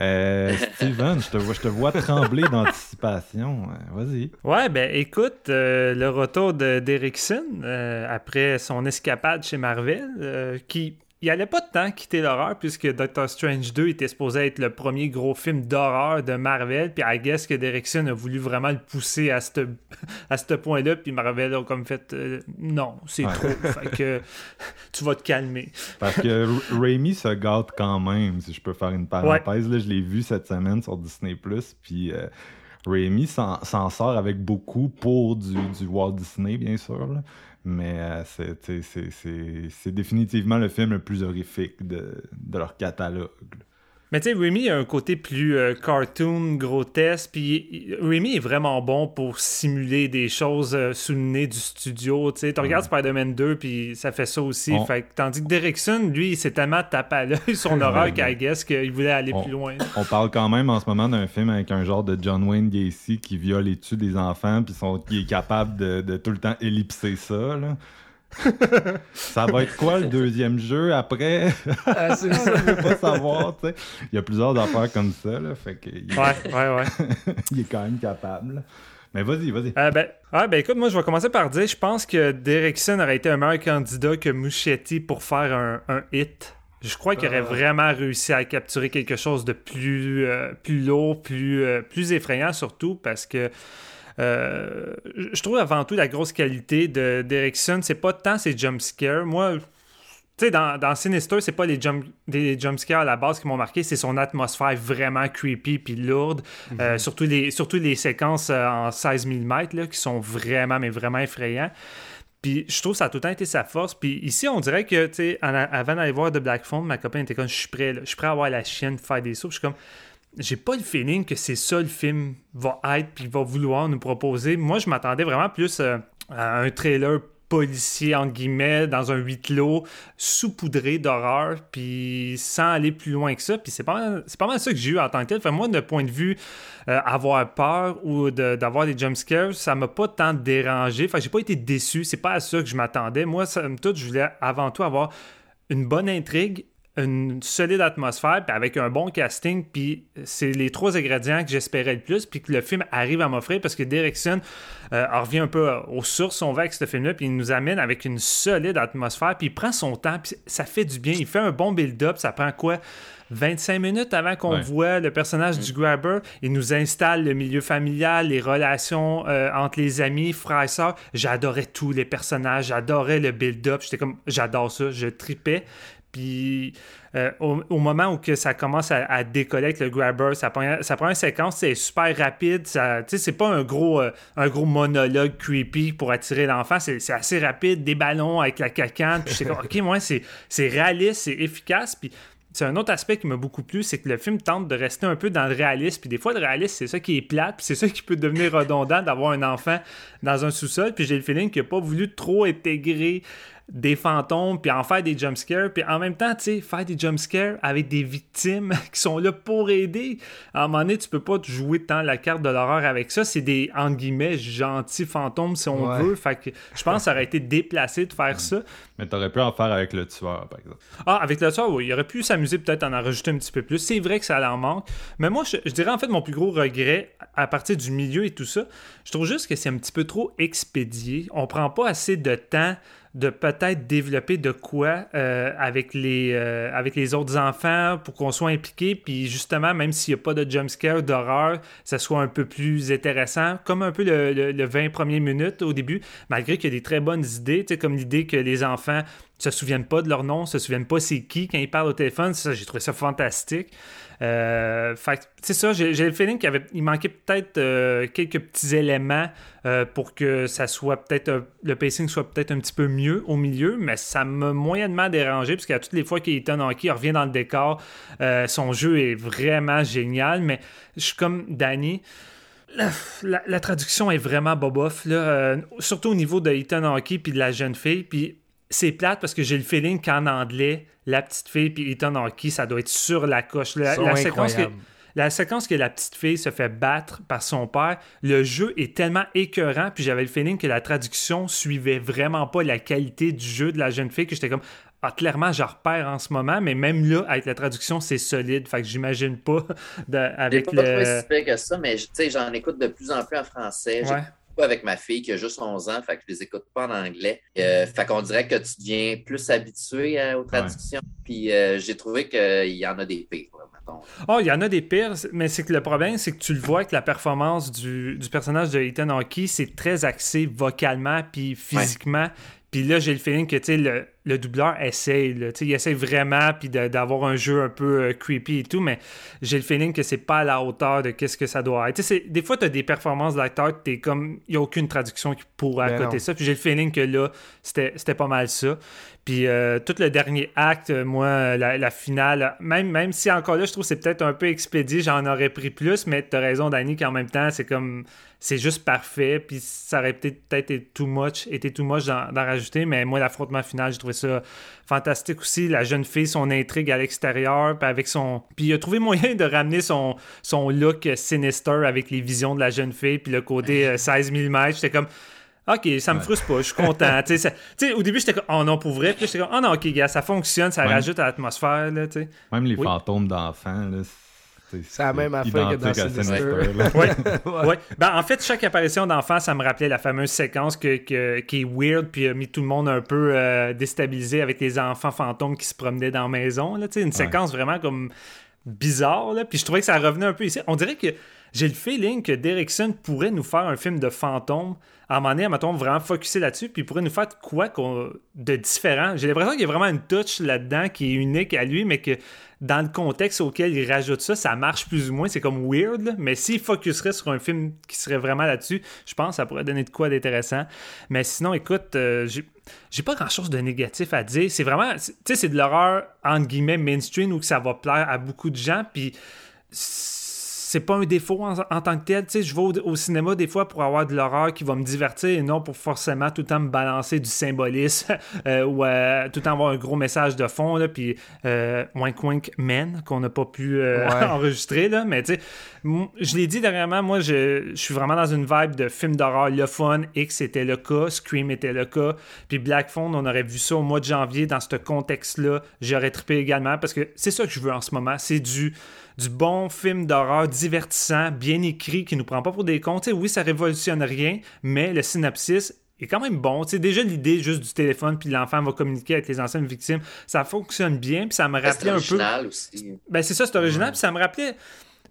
Euh, Steven, je te, vois, je te vois trembler d'anticipation. Euh, Vas-y. Ouais, ben écoute, euh, le retour de d'Erickson euh, après son escapade chez Marvel, euh, qui il allait pas de temps quitter l'horreur puisque Doctor Strange 2 était supposé être le premier gros film d'horreur de Marvel, puis I guess que Derrickson a voulu vraiment le pousser à ce à point-là, puis Marvel a comme fait euh, non, c'est Ouais. trop, fait que tu vas te calmer. Parce que Raimi se gâte quand même, si je peux faire une parenthèse. Là, je l'ai vu cette semaine sur Disney+. Puis euh, Raimi s'en s'en sort avec beaucoup pour du, du Walt Disney, bien sûr. là. Mais euh, c'est- définitivement le film le plus horrifique de, leur catalogue. Mais tu sais, Remy a un côté plus euh, cartoon, grotesque, puis Remy est vraiment bon pour simuler des choses euh, sous le nez du studio. Tu sais, tu regardes Spider-Man 2, puis ça fait ça aussi. On- Fait que, tandis que Derrickson, lui, il s'est tellement tapé à l'œil son horreur qu'à guess qu'il voulait aller On- plus loin. On parle quand même en ce moment d'un film avec un genre de John Wayne Gacy qui viole et tue des enfants, puis sont- qui est capable de, de tout le temps ellipser ça. là. Ça va être quoi le deuxième jeu après? Ah, c'est ça. Je veux pas savoir, tu sais. Il y a plusieurs affaires comme ça, là, fait que il, Ouais, ouais, ouais. il est quand même capable. là. Mais vas-y, vas-y. Euh, ben, ah, ben écoute, moi je vais commencer par dire, je pense que Derrickson aurait été un meilleur candidat que Muschietti pour faire un, un hit. Je crois qu'il aurait Ah. vraiment réussi à capturer quelque chose de plus, euh, plus lourd, plus, euh, plus effrayant surtout parce que euh, je trouve avant tout la grosse qualité de Derrickson, c'est pas tant ses jumpscares. Moi, tu sais, dans, dans Sinister, c'est pas les, jump, jumpscares à la base qui m'ont marqué, c'est son atmosphère vraiment creepy puis lourde. Euh, surtout, les, surtout les séquences euh, en 16 mm là, qui sont vraiment, mais vraiment effrayants. Puis je trouve que ça a tout le temps été sa force. Puis ici, on dirait que, tu sais, avant d'aller voir The Black Phone, ma copine était comme, je suis prêt, je suis prêt à avoir la chienne faire des sauts. Puis Je suis comme, j'ai pas le feeling que c'est ça le film va être puis va vouloir nous proposer. Moi, je m'attendais vraiment plus euh, à un trailer policier, entre guillemets, dans un huis clos, saupoudré d'horreur, puis sans aller plus loin que ça. Puis c'est pas, mal- pas mal ça que j'ai eu en tant que tel. Fait, moi, de point de vue euh, avoir peur ou d'avoir des jumpscares, ça m'a pas tant dérangé. Fait j'ai pas été déçu. C'est pas à ça que je m'attendais. Moi, somme toute, je voulais avant tout avoir une bonne intrigue, une solide atmosphère, puis avec un bon casting, puis c'est les trois ingrédients que j'espérais le plus, puis que le film arrive à m'offrir, parce que Derrickson euh, en revient un peu aux sources, on va avec ce film-là, puis il nous amène avec une solide atmosphère, puis il prend son temps, puis ça fait du bien. Il fait un bon build-up, ça prend quoi? 25 minutes avant qu'on Ouais. voit le personnage du grabber. Il nous installe le milieu familial, les relations euh, entre les amis, frères et sœurs. J'adorais tous les personnages, j'adorais le build-up. J'étais comme, j'adore ça, je tripais. Puis euh, au, au moment où que ça commence à, à décoller avec le grabber, ça prend, ça prend une séquence, c'est super rapide. Ça, tu sais, c'est pas un gros, euh, un gros monologue creepy pour attirer l'enfant. C'est, assez rapide, des ballons avec la cacane. Puis ok, moi, c'est, c'est réaliste, c'est efficace. Puis c'est un autre aspect qui m'a beaucoup plu, c'est que le film tente de rester un peu dans le réalisme. Puis des fois, le réalisme, c'est ça qui est plate, puis c'est ça qui peut devenir redondant d'avoir un enfant dans un sous-sol. Puis j'ai le feeling qu'il n'a pas voulu trop intégrer des fantômes, puis en faire des jumpscares, puis en même temps, tu sais, faire des jumpscares avec des victimes qui sont là pour aider. À un moment donné, tu peux pas jouer tant la carte de l'horreur avec ça. C'est des, entre guillemets, gentils fantômes, si on Ouais. veut. Fait que je pense que ça aurait été déplacé de faire ça. Mais t'aurais pu en faire avec le tueur, par exemple. Ah, avec le soir, oui, il aurait pu s'amuser peut-être à en rajouter un petit peu plus. C'est vrai que ça en manque. Mais moi, je, je dirais en fait mon plus gros regret à partir du milieu et tout ça, je trouve juste que c'est un petit peu trop expédié. On prend pas assez de temps de peut-être développer de quoi euh, avec, les, euh, avec les autres enfants pour qu'on soit impliqué. Puis justement, même s'il n'y a pas de jumpscare, d'horreur, ça soit un peu plus intéressant. Comme un peu le, le- le 20 premières minutes au début, malgré qu'il y a des très bonnes idées, comme l'idée que les enfants se souviennent pas de leur nom, se souviennent pas c'est qui quand ils parlent au téléphone. Ça, j'ai trouvé ça fantastique. Euh, c'est ça, j'ai le feeling qu'il manquait peut-être euh, quelques petits éléments euh, pour que ça soit peut-être le pacing soit peut-être un petit peu mieux au milieu, mais ça m'a moyennement dérangé parce qu'à toutes les fois en hockey, revient dans le décor. Euh, son jeu est vraiment génial, mais je suis comme Danny. La, traduction est vraiment boboff, là, surtout au niveau de Ethan Hockey puis de la jeune fille. Puis c'est plate parce que j'ai le feeling qu'en anglais, la petite fille puis Ethan Hockey, ça doit être sur la coche. La, séquence que, la séquence que la petite fille se fait battre par son père, le jeu est tellement écœurant, puis j'avais le feeling que la traduction suivait vraiment pas la qualité du jeu de la jeune fille, que j'étais comme ah, clairement, je repère en ce moment, mais même là, avec la traduction, c'est solide. Fait que j'imagine pas de- avec pas le. trouvé si que ça, mais je- tu sais, j'en écoute de plus en plus en français. Ouais. Avec ma fille qui a juste 11 ans, fait que je les écoute pas en anglais. Euh, fait qu'on dirait que tu deviens plus habitué euh, aux traductions. Puis euh, j'ai trouvé qu'il y en a des pires, mettons. Oh, il y en a des pires, mais c'est que le problème, c'est que tu le vois que la performance du, du personnage de Ethan Hawke, c'est très axé vocalement puis physiquement. Puis là, j'ai le feeling que le, le doubleur essaye. Là, il essaye vraiment puis d'avoir un jeu un peu euh, creepy et tout, mais j'ai le feeling que c'est pas à la hauteur de qu'est-ce que ça doit être. Des fois, tu as des performances d'acteurs, t'es comme. Il n'y a aucune traduction qui pourrait Ben à côté non. de ça. Puis j'ai le feeling que là, c'était c'était pas mal ça. Puis euh, tout le dernier acte, euh, moi, la, la finale, même, même si encore là, je trouve que c'est peut-être un peu expédié, j'en aurais pris plus, mais t'as raison, Danny, qu'en même temps, c'est comme. C'est juste parfait, puis ça aurait peut-être été too much, été too much d'en rajouter, mais moi, l'affrontement final, j'ai trouvé ça fantastique aussi. La jeune fille, son intrigue à l'extérieur, puis avec son. Puis il a trouvé moyen de ramener son, son look sinister avec les visions de la jeune fille, puis le côté euh, 16 mm. J'étais comme. Ok, ça me Ouais. frustre pas, je suis content. ça- au début, j'étais comme, oh non, pour vrai. Puis j'étais comme, oh non, ok, gars, ça fonctionne, ça rajoute à l'atmosphère, là. Même les Oui. fantômes d'enfants, là, c'est C'est la même affaire que dans Sinister. là. Ouais. Ben, en fait, chaque apparition d'enfant, ça me rappelait la fameuse séquence que, que- qui est weird, puis a mis tout le monde un peu euh, déstabilisé avec les enfants fantômes qui se promenaient dans la maison. Là, tu sais, une séquence vraiment comme bizarre. Là. Puis je trouvais que ça revenait un peu ici. On dirait que j'ai le feeling que Derrickson pourrait nous faire un film de fantômes. À un moment donné, mettons, vraiment focusser là-dessus, puis il pourrait nous faire quoi de différent. J'ai l'impression qu'il y a vraiment une touch là-dedans qui est unique à lui, mais que dans le contexte auquel il rajoute ça, ça marche plus ou moins. C'est comme weird, mais s'il focuserait sur un film qui serait vraiment là-dessus, je pense que ça pourrait donner de quoi d'intéressant. Mais sinon, écoute, euh, j'ai pas grand-chose de négatif à dire. C'est vraiment, tu sais, c'est de l'horreur, entre guillemets, mainstream, où ça va plaire à beaucoup de gens, puis c'est pas un défaut en, en tant que tel. Tu sais, je vais au, au cinéma des fois pour avoir de l'horreur qui va me divertir et non pour forcément tout le temps me balancer du symbolisme euh, ou euh, tout le temps avoir un gros message de fond. Là, puis euh, Wink Wink Men qu'on n'a pas pu Ouais. enregistrer. Là, mais tu sais, je l'ai dit dernièrement, moi je, je suis vraiment dans une vibe de film d'horreur. Le fun, X était le cas, Scream était le cas. Puis Black Phone, on aurait vu ça au mois de janvier dans ce contexte-là. J'aurais trippé également parce que c'est ça que je veux en ce moment. C'est du du bon film d'horreur divertissant, bien écrit, qui nous prend pas pour des cons. Oui, ça révolutionne rien, mais le synopsis est quand même bon. Déjà, l'idée juste du téléphone, puis l'enfant va communiquer avec les anciennes victimes, ça fonctionne bien, puis ça me rappelait un peu... original aussi. Ben, c'est ça, c'est original, puis ça me rappelait...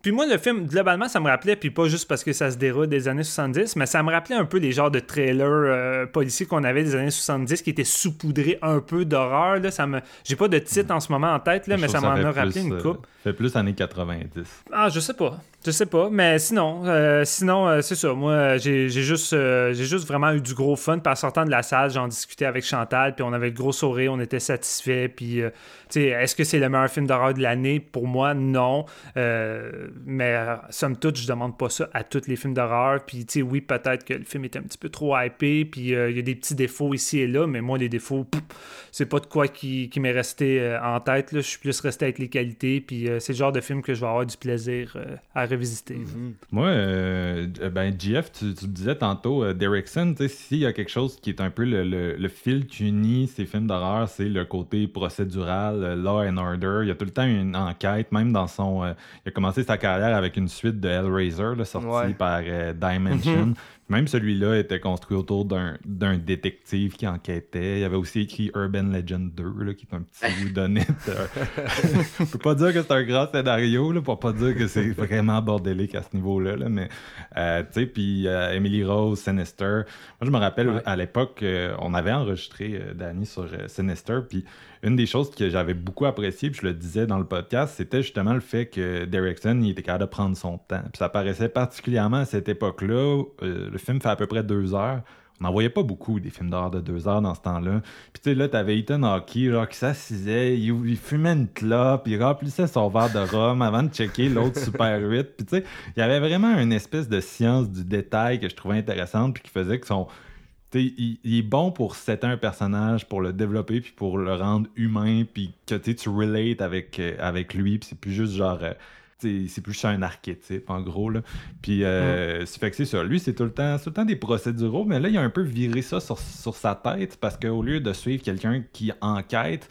Puis moi, le film, globalement, ça me rappelait, puis pas juste parce que ça se déroule des années 70, mais ça me rappelait un peu les genres de trailers euh, policiers qu'on avait des années 70 qui étaient saupoudrés un peu d'horreur. Là, ça me... J'ai pas de titre en ce moment en tête, là, mais ça m'en a rappelé plus, une euh, coupe. fait plus années 90. Ah, je sais pas. Je sais pas, mais sinon, euh, sinon euh, c'est ça. Moi, euh, j'ai juste, j'ai juste vraiment eu du gros fun. Puis en sortant de la salle, j'en discutais avec Chantal, puis on avait le gros sourire, on était satisfaits. Puis, tu est-ce que c'est le meilleur film d'horreur de l'année? Pour moi, non. Mais somme toute, je demande pas ça à tous les films d'horreur. Puis, oui, peut-être que le film est un petit peu trop hypé, puis il y a des petits défauts ici et là, mais moi, les défauts, c'est pas de quoi qui, qui m'est resté en tête. Je suis plus resté avec les qualités, puis c'est le genre de film que je vais avoir du plaisir à revisiter. là. Moi, euh, euh, ben, GF, tu, disais tantôt, euh, Derrickson, tu sais, s'il y a quelque chose qui est un peu le, le, le fil qui unit ces films d'horreur, c'est le côté procédural, euh, law and order. Il y a tout le temps une enquête, même dans son. euh, il a commencé sa carrière avec une suite de Hellraiser, là, sortie Ouais. par euh, Dimension. Même celui-là était construit autour d'un d'un détective qui enquêtait. Il y avait aussi écrit Urban Legend 2, là, qui est un petit whodunit. On peut pas dire que c'est un grand scénario, là, pour pas dire que c'est vraiment bordélique à ce niveau-là. là, mais, euh, tu sais, puis euh, Emily Rose, Sinister. Moi, je me rappelle, Ouais. à l'époque, euh, on avait enregistré euh, Danny sur euh, Sinister, puis une des choses que j'avais beaucoup apprécié, puis je le disais dans le podcast, c'était justement le fait que Derrickson, il était capable de prendre son temps. Puis ça paraissait particulièrement à cette époque-là. Euh, le film fait à peu près deux heures. On n'en voyait pas beaucoup des films d'heure de deux heures dans ce temps-là. Puis tu sais, là, t'avais Ethan Hawke, genre, qui s'assisait, il, il fumait une clope, il remplissait son verre de rhum avant de checker l'autre Super 8. Puis tu sais, il y avait vraiment une espèce de science du détail que je trouvais intéressante, puis qui faisait que son... il, il est bon pour setter un personnage, pour le développer, puis pour le rendre humain, puis que tu relates avec, euh, avec lui, puis c'est plus juste genre... euh, c'est plus un archétype, en gros. Là. Puis, euh, c'est fait que c'est ça. Lui, c'est tout le temps, tout le temps des procéduraux, mais là, il a un peu viré ça sur, sur sa tête parce qu'au lieu de suivre quelqu'un qui enquête,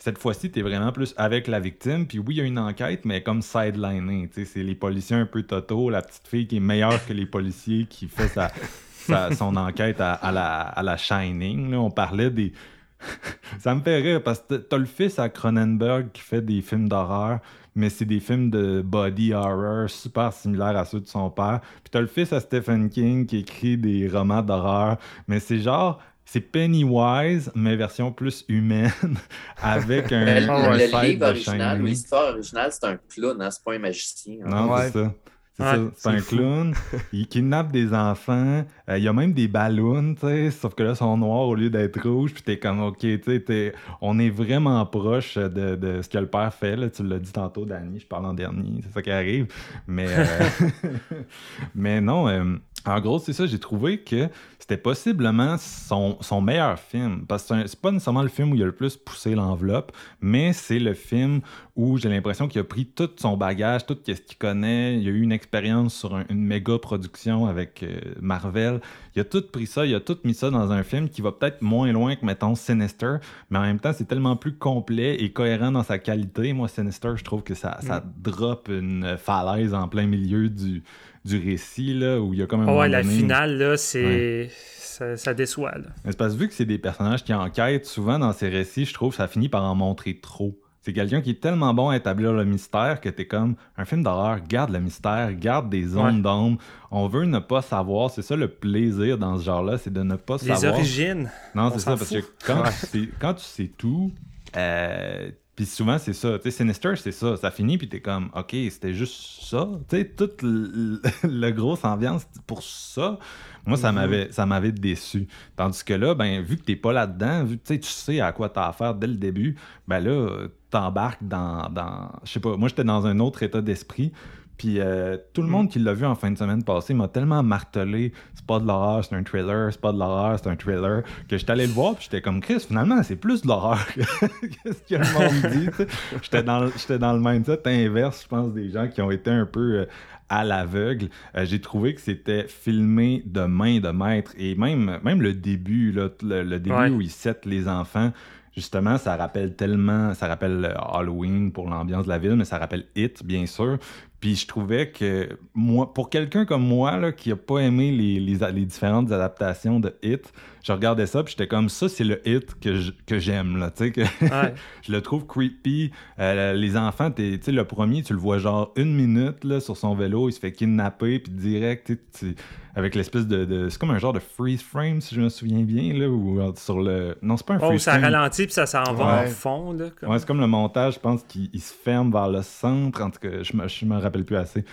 cette fois-ci, tu es vraiment plus avec la victime. Puis oui, il y a une enquête, mais comme sidelining. C'est les policiers un peu totaux, la petite fille qui est meilleure que les policiers qui fait sa, sa- son enquête à, à la, à la Shining. là. On parlait des. Ça me fait rire parce que t'as le fils à Cronenberg qui fait des films d'horreur, mais c'est des films de body horror super similaires à ceux de son père. Puis t'as le fils à Stephen King qui écrit des romans d'horreur, mais c'est genre. C'est Pennywise, mais version plus humaine, avec un, Le, un le livre de original, l'histoire originale, c'est un clown, hein, c'est pas un magicien. hein. Non, Ouais. c'est ça. C'est Ouais, ça. C'est un fou. clown. Il kidnappe des enfants. Euh, il y a même des ballons, tu sais. Sauf que là, ils sont noirs au lieu d'être rouges. Puis t'es comme, OK, tu sais, on est vraiment proche de, de ce que le père fait. Là. Tu l'as dit tantôt, Danny. Je parle en dernier. C'est ça qui arrive. Mais, euh, mais non, euh, en gros, c'est ça. J'ai trouvé que c'était possiblement son, son meilleur film. Parce que c'est pas nécessairement le film où il a le plus poussé l'enveloppe, mais c'est le film où j'ai l'impression qu'il a pris tout son bagage, tout ce qu'il connaît. Il a eu une expérience sur un- une méga production avec euh, Marvel. Il a tout pris ça, il a tout mis ça dans un film qui va peut-être moins loin que, mettons, Sinister, mais en même temps, c'est tellement plus complet et cohérent dans sa qualité. Moi, Sinister, je trouve que ça, ça drop une falaise en plein milieu du, du récit, là, où il y a comme un ouais, la donné- finale, là, c'est. Ça, ça déçoit, là. mais c'est parce que vu que c'est des personnages qui enquêtent, souvent dans ces récits, je trouve que ça finit par en montrer trop. C'est quelqu'un qui est tellement bon à établir le mystère que t'es comme un film d'horreur, garde le mystère, garde des zones Ouais. d'ombre. On veut ne pas savoir. C'est ça le plaisir dans ce genre-là, c'est de ne pas Les savoir. origines. Non, On c'est ça, parce que quand, tu sais, quand tu sais tout, euh, puis souvent c'est ça. Tu sais, Sinister, c'est ça. Ça finit, puis t'es comme, OK, c'était juste ça. Tu sais, toute l- le grosse ambiance pour ça, moi, ça m'avait ça m'avait déçu. Tandis que là, ben, vu que t'es pas là-dedans, vu que tu sais, tu sais à quoi t'as affaire dès le début, ben là, t'embarques dans, dans. Je sais pas, moi, j'étais dans un autre état d'esprit. Puis euh, tout le monde qui l'a vu en fin de semaine passée m'a tellement martelé c'est pas de l'horreur, c'est un thriller, c'est pas de l'horreur, c'est un thriller, que j'étais allé le voir, puis j'étais comme Chris, finalement, c'est plus de l'horreur que ce que le monde dit. J'étais dans, dans le mindset inverse, je pense, des gens qui ont été un peu euh, à l'aveugle. Euh, J'ai trouvé que c'était filmé de main de maître, et même, même le début, là, le, le début Ouais. où ils settent les enfants. Justement, ça rappelle tellement, ça rappelle euh, Halloween pour l'ambiance de la ville, mais ça rappelle It, bien sûr. Puis je trouvais que moi, pour quelqu'un comme moi là, qui a pas aimé les, les, les différentes adaptations de Hit, je regardais ça puis j'étais comme ça, c'est le Hit que je- que j'aime là, tu sais que Ouais. je le trouve creepy. Euh, les enfants, t'es- tu sais le premier, tu le vois genre une minute là sur son vélo, il se fait kidnapper puis direct, tu- avec l'espèce de, de- c'est comme un genre de freeze frame si je me souviens bien là ou euh, sur le non c'est pas un Oh, freeze ça frame. ralentit puis ça s'en va Ouais. en fond. Là, comme- Ouais, c'est comme le montage, je pense qu'il il se ferme vers le centre. En tout cas, je me, je me rappelle plus assez.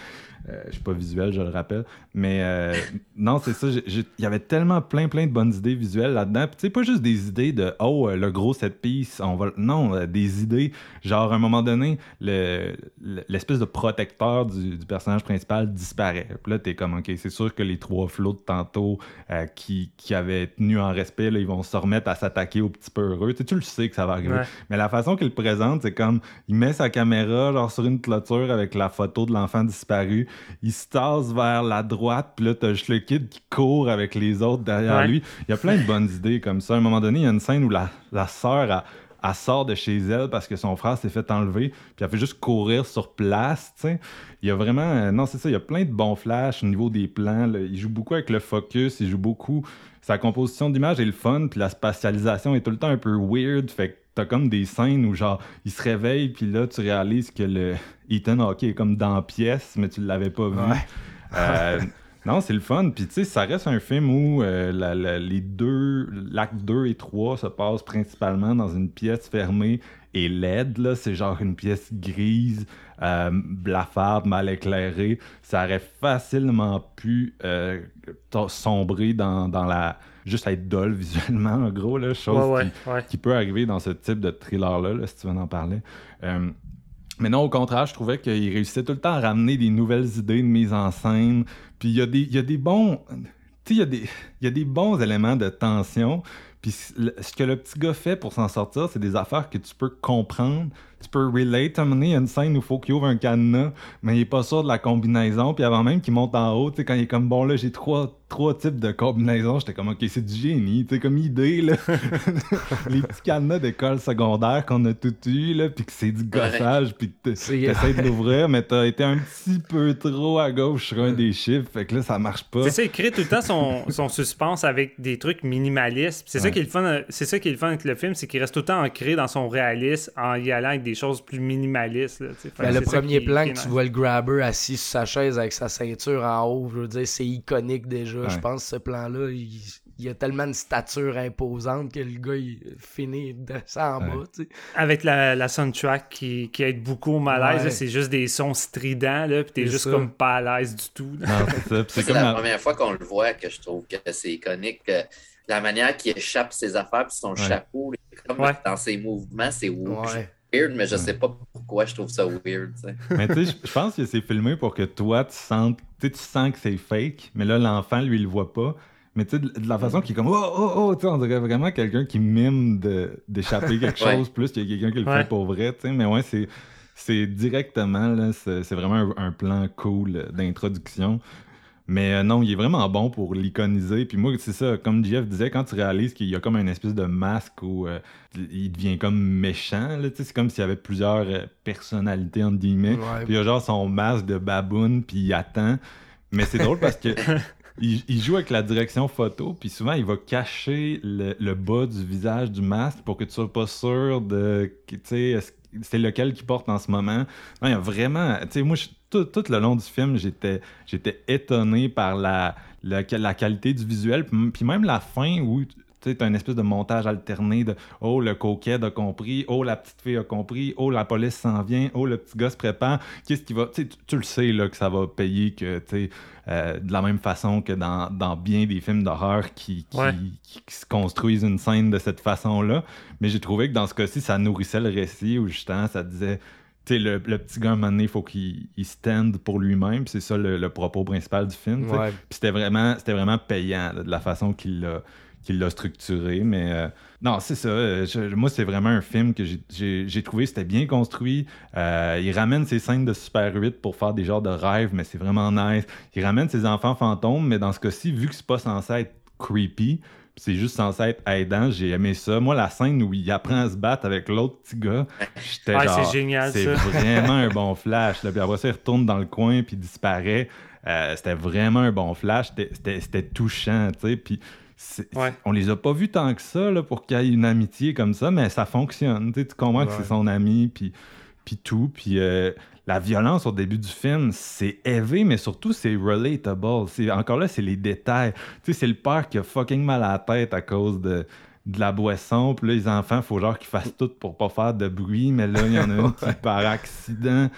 Euh, je suis pas visuel, je le rappelle. Mais euh, non, c'est ça. Il y avait tellement plein, plein de bonnes idées visuelles là-dedans. Puis, Tu sais, pas juste des idées de oh, euh, le gros set piece, on va. Non, euh, des idées. Genre, à un moment donné, le- le- l'espèce de protecteur du, du personnage principal disparaît. Puis là, t'es comme, ok, c'est sûr que les trois flots de tantôt euh, qui, qui avaient tenu en respect, là, ils vont se remettre à s'attaquer aux petits peu heureux. Tu, sais, tu le sais que ça va arriver. Ouais. Mais la façon qu'il le présente, c'est comme il met sa caméra genre sur une clôture avec la photo de l'enfant disparu. Il se tasse vers la droite, puis là, t'as juste le kid qui court avec les autres derrière Ouais. lui. Il y a plein de bonnes idées comme ça. À un moment donné, il y a une scène où la, la sœur, elle sort de chez elle parce que son frère s'est fait enlever, puis elle fait juste courir sur place, tu sais. Il y a vraiment... euh, non, c'est ça, il y a plein de bons flashs au niveau des plans. là. Il joue beaucoup avec le focus, il joue beaucoup... Sa composition d'image est le fun, puis la spatialisation est tout le temps un peu weird, fait que t'as comme des scènes où genre il se réveille puis là tu réalises que le Ethan Hawke est comme dans la pièce mais tu l'avais pas vu. Ouais. Euh, non, c'est le fun. Puis tu sais, ça reste un film où euh, la- la- les deux, l'acte 2 et 3 se passent principalement dans une pièce fermée et laide. Là, c'est genre une pièce grise, euh, blafarde, mal éclairée. Ça aurait facilement pu euh, sombrer dans, dans la juste être dull visuellement, en gros, là, chose Ouais, ouais, qui, ouais. qui peut arriver dans ce type de thriller-là, là, si tu veux en parler. Euh, mais non, au contraire, je trouvais qu'il réussissait tout le temps à ramener des nouvelles idées de mise en scène. Puis il y, a des- il y a des bons. Tu sais, il y, a des- il y a des bons éléments de tension. Puis ce que le petit gars fait pour s'en sortir, c'est des affaires que tu peux comprendre. Tu peux relate. À un moment donné, il y a une scène où il faut qu'il ouvre un cadenas, mais il est pas sûr de la combinaison. Puis avant même qu'il monte en haut, tu sais, quand il est comme bon, là, j'ai trois, trois types de combinaisons, j'étais comme, ok, c'est du génie. Tu sais, comme idée, là. Les petits cadenas d'école secondaire qu'on a tout eu, là, puis que c'est du gossage, puis que t'essaies de l'ouvrir, mais t'as été un petit peu trop à gauche sur un des chiffres, fait que là, ça marche pas. C'est ça, il crée tout le temps son, son suspense avec des trucs minimalistes. C'est ça qui est le fun, c'est ça qui est le fun avec le film, c'est qu'il reste tout le temps ancré dans son réalisme en y allant avec des choses plus minimalistes. là, Ben, le ça premier qui- plan qui que tu vois le grabber assis sur sa chaise avec sa ceinture en haut, je veux dire, c'est iconique déjà. Ouais. Je pense que ce plan-là, il, il a tellement de stature imposante que le gars, il finit descend en Ouais. bas. Avec la, la soundtrack qui, qui aide beaucoup au malaise, Ouais. c'est juste des sons stridents, là, puis t'es juste ça. comme pas à l'aise du tout. c'est ça. La première fois qu'on le voit que je trouve que c'est iconique. que la manière qu'il échappe ses affaires puis son chapeau, comme Ouais. dans ses mouvements, c'est weird, Ouais. Mais je sais pas pourquoi je trouve ça weird. Mais tu sais, je- pense que c'est filmé pour que toi, tu sens, tu sens que c'est fake, mais là, l'enfant, lui, il le voit pas. Mais tu sais, de la façon qu'il est comme, oh, oh, oh, tu sais, on dirait vraiment quelqu'un qui mime d'échapper quelque Ouais. chose plus qu'il y a quelqu'un qui le Ouais. fait pour vrai, tu sais. Mais ouais, c'est, c'est directement, là, c'est vraiment un, un plan cool d'introduction. Mais euh, non, il est vraiment bon pour l'iconiser. Puis moi, c'est ça, comme Jeff disait, quand tu réalises qu'il y a comme une espèce de masque où euh, il devient comme méchant, c'est comme s'il y avait plusieurs euh, personnalités, entre guillemets. Ouais. Puis il y a genre son masque de baboune, puis il attend. Mais c'est drôle parce que il, il joue avec la direction photo, puis souvent il va cacher le, le bas du visage du masque pour que tu sois pas sûr de, tu sais, c'est lequel qu'il porte en ce moment. Non, il y a vraiment, tu sais, moi, je- tout, tout le long du film, j'étais, j'étais étonné par la, la, la qualité du visuel, puis même la fin où tu une espèce de montage alterné de oh le coquet a compris, oh la petite fille a compris, oh la police s'en vient, oh le petit gars se prépare. Qu'est-ce qui va, tu, tu- le sais là que ça va payer que tu euh, de la même façon que dans, dans bien des films d'horreur qui, qui, Ouais. qui- qui se construisent une scène de cette façon-là. Mais j'ai trouvé que dans ce cas-ci, ça nourrissait le récit où justement ça disait tu sais, le, le petit gars, à un moment donné, il faut qu'il il stand pour lui-même. C'est ça le, le propos principal du film. Ouais. Puis c'était vraiment, c'était vraiment payant là, de la façon qu'il l'a, qu'il l'a structuré. Mais euh, non, c'est ça. euh, je- moi, c'est vraiment un film que j'ai, trouvé c'était bien construit. Euh, il ramène ses scènes de Super 8 pour faire des genres de rêves, mais c'est vraiment nice. Il ramène ses enfants fantômes, mais dans ce cas-ci, vu que c'est pas censé être creepy, c'est juste censé être aidant, j'ai aimé ça. Moi, la scène où il apprend à se battre avec l'autre petit gars, j'étais Ouais, genre... c'est génial, C'est vraiment un bon flash. Là. Puis après ça, il retourne dans le coin puis disparaît. Euh, c'était vraiment un bon flash. C'était- touchant, tu sais. Puis Ouais. on les a pas vus tant que ça là, pour qu'il y ait une amitié comme ça, mais ça fonctionne. Tu comprends que c'est son ami, puis, puis tout. Puis euh, la violence au début du film, c'est élevé, mais surtout c'est relatable. C'est- Encore là, c'est les détails. Tu sais, c'est le père qui a fucking mal à la tête à cause de de la boisson, puis là, les enfants, faut genre qu'ils fassent tout pour pas faire de bruit, mais là, il y en a une qui, par accident,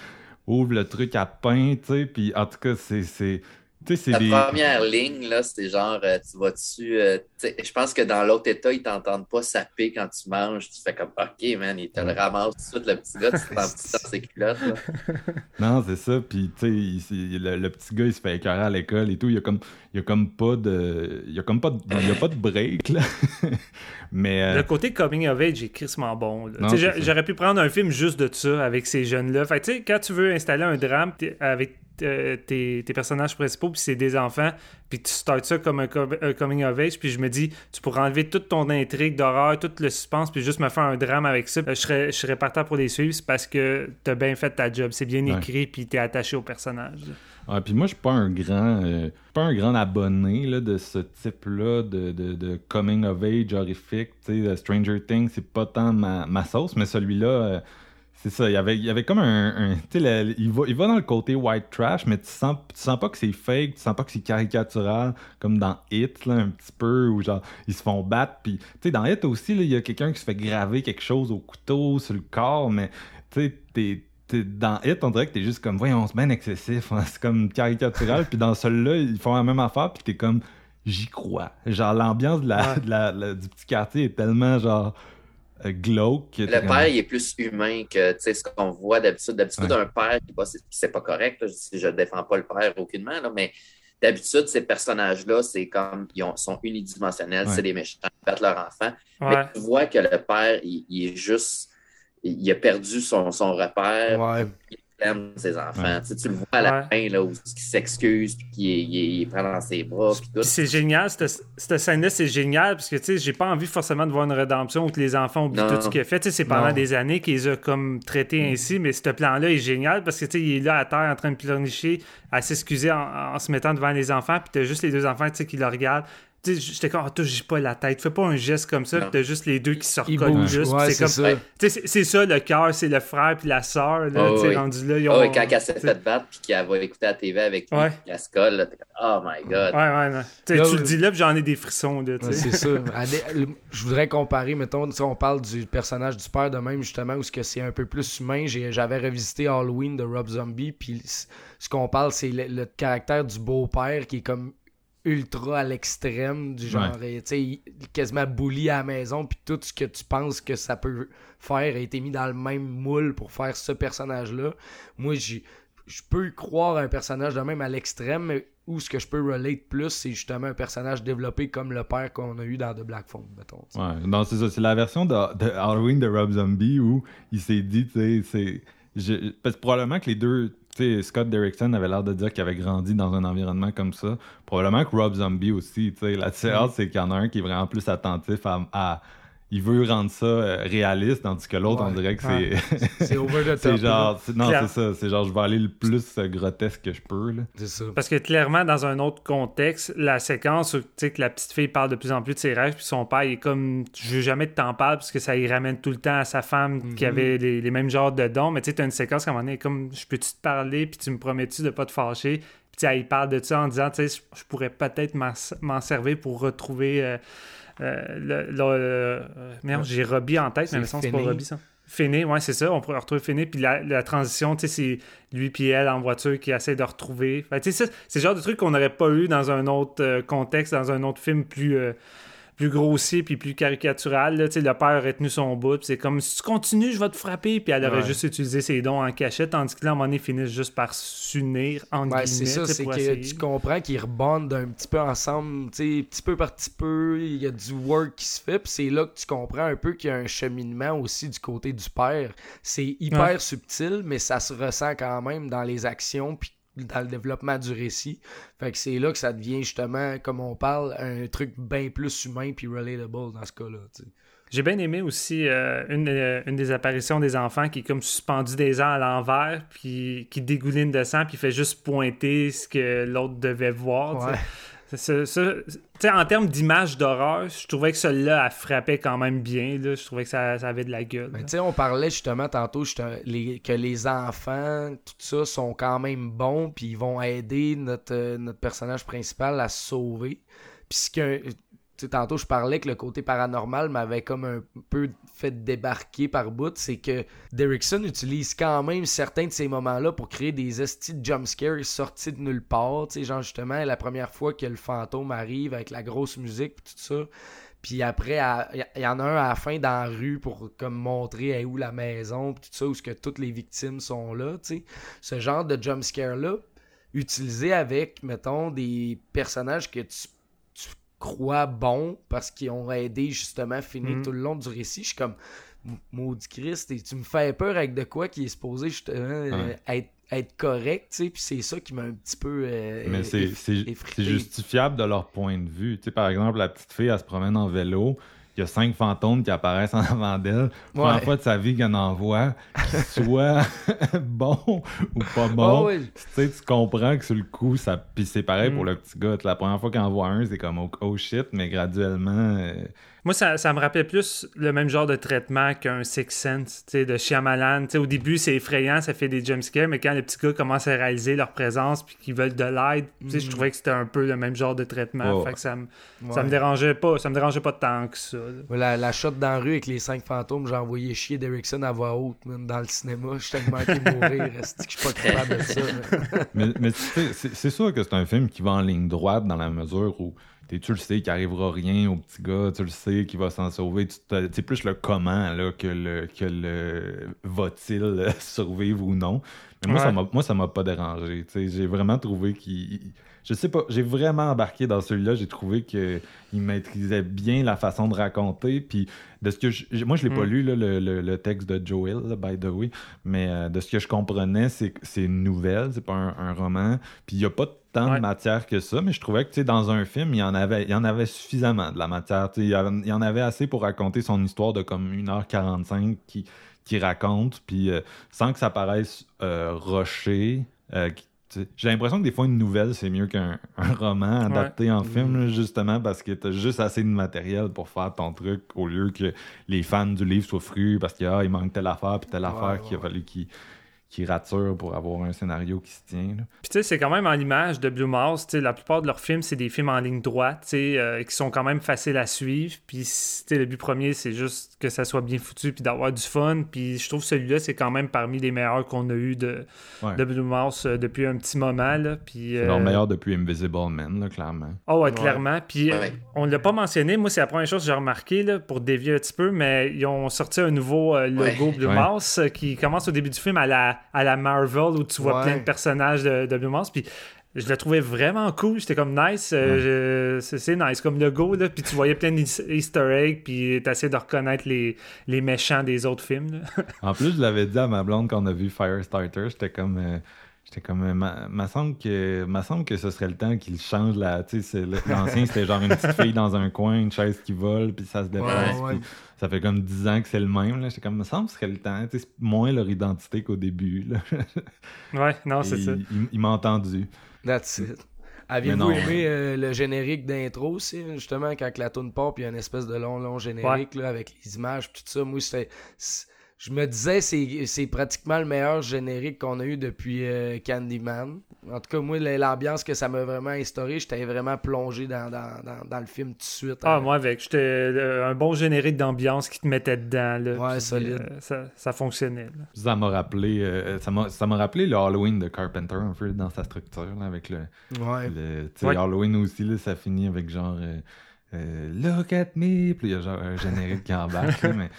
ouvre le truc à pain, tu sais, puis en tout cas, c'est... c'est La des... première ligne, là, c'est genre, euh, tu vas-tu. euh, je pense que dans l'autre état, ils t'entendent pas saper quand tu manges. Tu fais comme, OK, man, il te le ramasse tout de suite, le petit gars, tu t'en dans ses culottes. là. Non, c'est ça. Puis, tu sais, le, le petit gars, il se fait écœurer à l'école et tout. Il y a comme, il y a comme pas de, il y a comme pas de, il y a pas de break là. Mais euh, Le côté coming of age est crissement bon. J'aurais pu prendre un film juste de ça avec ces jeunes-là. Fait que, tu sais, quand tu veux installer un drame avec euh, tes, tes personnages principaux, puis c'est des enfants, puis tu starts ça comme un, co- un coming of age, puis je me dis, tu pourrais enlever toute ton intrigue d'horreur, tout le suspense, puis juste me faire un drame avec ça. Euh, Je serais, je serais partant pour les suivre, c'est parce que t'as bien fait ta job. C'est bien Ouais. écrit, puis t'es attaché au personnage. ouais, puis moi, je suis pas un grand, euh, pas un grand abonné là, de ce type-là de, de, de coming of age horrifique. Tu sais, euh, Stranger Things, c'est pas tant ma, ma sauce, mais celui-là. euh, c'est ça, il y avait, il y avait comme un. un- tu sais, il, va, il va dans le côté white trash, mais tu sens, tu sens pas que c'est fake, tu sens pas que c'est caricatural, comme dans Hit, là, un petit peu, où genre, ils se font battre. Puis, tu sais, dans Hit aussi, il y a quelqu'un qui se fait graver quelque chose au couteau, sur le corps, mais, tu sais, t'es. Dans Hit, on dirait que t'es juste comme, voyons, c'est bien excessif, hein, c'est comme caricatural. puis dans celui-là, ils font la même affaire, puis t'es comme, j'y crois. Genre, l'ambiance de la, Ouais. de la- la- du petit quartier est tellement, genre, glauque. que Le père, il est plus humain que tu sais, ce qu'on voit d'habitude. D'habitude, Ouais. un père, qui- bah, c'est- pas correct, là, je ne défends pas le père aucunement, là, mais d'habitude, ces personnages-là, c'est comme ils ont- sont unidimensionnels, Ouais. c'est des méchants, ils battent leur enfant. Ouais. Mais tu vois que le père, il, il est juste. Il, il a perdu son, son repère, Ouais. il aime ses enfants. Ouais. Tu, sais, tu le vois à la Ouais. fin, là, où il s'excuse, puis il, prend dans ses bras, puis tout. C'est génial, cette, cette scène-là, c'est génial, parce que, tu sais, j'ai pas envie forcément de voir une rédemption où que les enfants oublient Non. tout ce qu'il a fait. Tu sais, c'est pendant Non. des années qu'il les a comme traités ainsi, mais ce plan-là est génial, parce que, tu sais, il est là à terre en train de pleurnicher, à s'excuser en, en se mettant devant les enfants, puis t'as juste les deux enfants, tu sais, qui le regardent. J'étais comme, oh, touche pas la tête, fais pas un geste comme ça, t'as juste les deux qui se recollent juste, Ouais, c'est c'est comme... ça. C'est- ça, le cœur, c'est le frère puis la sœur, là, Oh, oui. rendu là, ils Ah ont... oui, quand elle s'est fait battre, puis qu'elle va écouter la TV avec Ouais. se colle, là, comme, oh my god. Ouais, ouais, non. Tu sais, Là, tu le euh, dis là, puis j'en ai des frissons, là, Ouais, c'est ça. Je voudrais comparer, mettons, on parle du personnage du père de même, justement, où ce que c'est un peu plus humain. J'ai- J'avais revisité Halloween de Rob Zombie, puis ce qu'on parle, c'est le, le caractère du beau-père qui est comme ultra à l'extrême, du genre, euh, tu sais, quasiment bully à la maison, puis tout ce que tu penses que ça peut faire a été mis dans le même moule pour faire ce personnage-là. Moi, j'ai je peux croire à un personnage de même à l'extrême, mais où ce que je peux relate plus, c'est justement un personnage développé comme le père qu'on a eu dans The Black Phone, mettons. Ouais, non, c'est ça. C'est la version de, de Halloween de Rob Zombie où il s'est dit, tu sais, c'est. je- Parce que probablement que les deux. Scott Derrickson avait l'air de dire qu'il avait grandi dans un environnement comme ça. Probablement que Rob Zombie aussi, tu sais. La différence, c'est qu'il y en a un qui est vraiment plus attentif à. à- il veut rendre ça euh, réaliste, tandis que l'autre, Ouais. on dirait que c'est. C'est over the top. c'est genre. Non, c'est ça. C'est genre, je vais aller le plus euh, grotesque que je peux, là. C'est ça. Parce que clairement, dans un autre contexte, la séquence où tu sais, que la petite fille parle de plus en plus de ses rêves, puis son père il est comme Je veux jamais de t'en parler, parce que ça y ramène tout le temps à sa femme qui Mhm. avait les, les mêmes genres de dons. Mais tu sais, t'as une séquence à un moment donné, comme Je peux-tu te parler, puis tu me promets-tu de pas te fâcher? Puis elle parle de ça en disant Tu sais, je pourrais peut-être m'en servir pour retrouver. euh, le, le- euh, merde, j'ai Robbie en tête, mais que c'est pas. Robbie ça. Finney, ouais, c'est ça. On pourrait retrouver Finney. Puis la, la transition, tu sais, c'est lui puis elle en voiture qui essaie de retrouver. Fait, tu sais, ça, c'est le genre de truc qu'on n'aurait pas eu dans un autre euh, contexte, dans un autre film plus, euh, plus grossier puis plus caricatural. Là, le père aurait tenu son bout. c'est comme si tu continues, je vais te frapper. Puis elle aurait Ouais. juste utilisé ses dons en cachette. Tandis que là, à un moment donné, ils finissent juste par s'unir entre Ouais, c'est ça, c'est que essayer. tu comprends qu'ils rebondent un petit peu ensemble, petit peu par petit peu, il y a du work qui se fait, puis c'est là que tu comprends un peu qu'il y a un cheminement aussi du côté du père. C'est hyper Ouais. subtil, mais ça se ressent quand même dans les actions, puis dans le développement du récit. Fait que c'est là que ça devient justement, comme on parle, un truc bien plus humain puis relatable dans ce cas-là. J'ai bien aimé aussi euh, une, euh, une des apparitions des enfants qui est comme suspendu des ans à l'envers, puis qui dégouline de sang, puis fait juste pointer ce que l'autre devait voir. Ouais. Ça- ça- tu sais, en termes d'image d'horreur, je trouvais que celle-là, elle frappait quand même bien. Là. Je trouvais que ça, ça avait de la gueule. Ben, là. tu sais, on parlait justement tantôt les- que les enfants, tout ça, sont quand même bons, puis ils vont aider notre, euh, notre personnage principal à se sauver. Puis tantôt je parlais que le côté paranormal m'avait comme un peu fait débarquer par bout, c'est que Derrickson utilise quand même certains de ces moments-là pour créer des estis de jumpscares sortis de nulle part. Tu sais, genre justement, la première fois que le fantôme arrive avec la grosse musique tout ça. Puis après, il y, en a un à la fin dans la rue pour comme montrer où la maison, tout ça, où que toutes les victimes sont là, tu sais. Ce genre de jumpscare-là, utilisé avec, mettons, des personnages que tu crois bons parce qu'ils ont aidé justement à finir Mhm. tout le long du récit. Je suis comme maudit Christ et tu me fais peur avec de quoi qui est supposé justement euh, être, être correct, tu sais, puis c'est ça qui m'a un petit peu euh, Mais c'est justifiable de leur point de vue. Tu sais, par exemple, la petite fille, elle se promène en vélo. Il y a cinq fantômes qui apparaissent en avant d'elle. Première Ouais. fois de sa vie qu'elle en voit, qu'ils soient bons ou pas bons. Ah. Tu sais, tu comprends que sur le coup, ça. Puis c'est pareil Mm. pour le petit gars. La première fois qu'il en voit un, c'est comme oh, oh shit, mais graduellement. euh, Moi, ça, ça me rappelait plus le même genre de traitement qu'un Six Sense, tu sais, de Shyamalan. Tu sais, au début, c'est effrayant, ça fait des jumpscares, mais quand les petits gars commencent à réaliser leur présence puis qu'ils veulent de l'aide, tu sais, je Mhm. trouvais que c'était un peu le même genre de traitement. Ouais. Fait que ça me, ça Ouais. me dérangeait pas, ça me dérangeait pas tant que ça. La, shot dans la rue avec les cinq fantômes, j'ai envoyé chier Derrickson à voix haute, man, dans le cinéma. Je suis tellement manqué de mourir. est-ce que je suis pas capable de ça. mais mais tu sais, c'est c'est sûr que c'est un film qui va en ligne droite dans la mesure où t'es- tu le sais qu'il arrivera rien au petit gars, tu le sais qu'il va s'en sauver. C'est plus le comment là, que le, que le va-t-il survivre ou non. Mais moi, Ouais. ça m'a- moi, ça m'a pas dérangé. tu sais. J'ai vraiment trouvé qu'il. Je sais pas, j'ai vraiment embarqué dans celui-là. J'ai trouvé qu'il maîtrisait bien la façon de raconter. Puis de ce que je- moi, je l'ai pas Mm. lu, là, le, le- le texte de Joel, là, by the way. Mais euh, de ce que je comprenais, c'est une nouvelle, c'est pas un, un roman. Puis il y a pas tant Ouais. de matière que ça, mais je trouvais que dans un film, il y en avait, il y en avait suffisamment de la matière. Il y, en- il y en avait assez pour raconter son histoire de comme 1h45 qui, qui raconte, puis euh, sans que ça paraisse euh, euh, qui- sais, J'ai l'impression que des fois, une nouvelle, c'est mieux qu'un un roman adapté en film, là, justement parce que tu as juste assez de matériel pour faire ton truc au lieu que les fans du livre soient frus parce qu'il manque telle affaire puis telle Ouais, affaire ouais, qu'il a fallu qu'ils qu'ils raturent pour avoir un scénario qui se tient. là. Puis tu sais, c'est quand même en l'image de Blue Mouse. Tu sais, la plupart de leurs films, c'est des films en ligne droite, tu sais, euh, qui sont quand même faciles à suivre. Puis tu sais, le but premier, c'est juste que ça soit bien foutu puis d'avoir du fun. Puis je trouve que celui-là, c'est quand même parmi les meilleurs qu'on a eu de, Ouais. de Blue Mouse euh, depuis un petit moment. Là. Puis, C'est euh, leur meilleur depuis Invisible Man, là, clairement. Oh, ouais, Ouais. clairement. Puis euh, Ouais. on l'a pas mentionné. Moi, c'est la première chose que j'ai remarqué là, pour dévier un petit peu, mais ils ont sorti un nouveau euh, logo Ouais. Blue Ouais. Mouse euh, qui commence au début du film à la, à la Marvel où tu vois Ouais. plein de personnages de, de Blue Mouse. Puis je le trouvais vraiment cool. J'étais comme nice. euh, c'est, nice comme logo. Là. Puis tu voyais plein d'easter eggs. Puis t'essayais de reconnaître les, les méchants des autres films. là. En plus, je l'avais dit à ma blonde quand on a vu Firestarter, j'étais comme. euh, J'étais comme. euh, ma, ma semble que, ma semble que ce serait le temps qu'il change la. Tu sais, l'ancien, c'était genre une petite fille dans un coin, une chaise qui vole, puis ça se déplace. Ouais, ouais. puis Ça fait comme 10 ans que c'est le même. là. J'étais comme, me semble que ce serait le temps. Tu sais, c'est moins leur identité qu'au début. là. Ouais, non, c'est ça. Il, il m'a entendu. That's it. Non. aimé euh, le générique d'intro aussi, justement, quand la toune part, puis il y a une espèce de long, long générique là, avec les images, puis tout ça? Moi, c'était. Je me disais, c'est c'est pratiquement le meilleur générique qu'on a eu depuis euh, Candyman. En tout cas, moi, l'ambiance que ça m'a vraiment instauré, j'étais vraiment plongé dans, dans, dans, dans le film tout de suite. Ah, hein. moi, avec. J'étais euh, un bon générique d'ambiance qui te mettait dedans. Là, Ouais, Puis, solide. euh, ça, ça fonctionnait. là. Ça m'a rappelé, euh, ça m'a ça m'a rappelé le Halloween de Carpenter un peu dans sa structure, là, avec le, Ouais. Le- tu sais, Ouais. Halloween aussi, là, ça finit avec genre euh, euh, Look at me, puis il y a genre un générique qui embarque. là, mais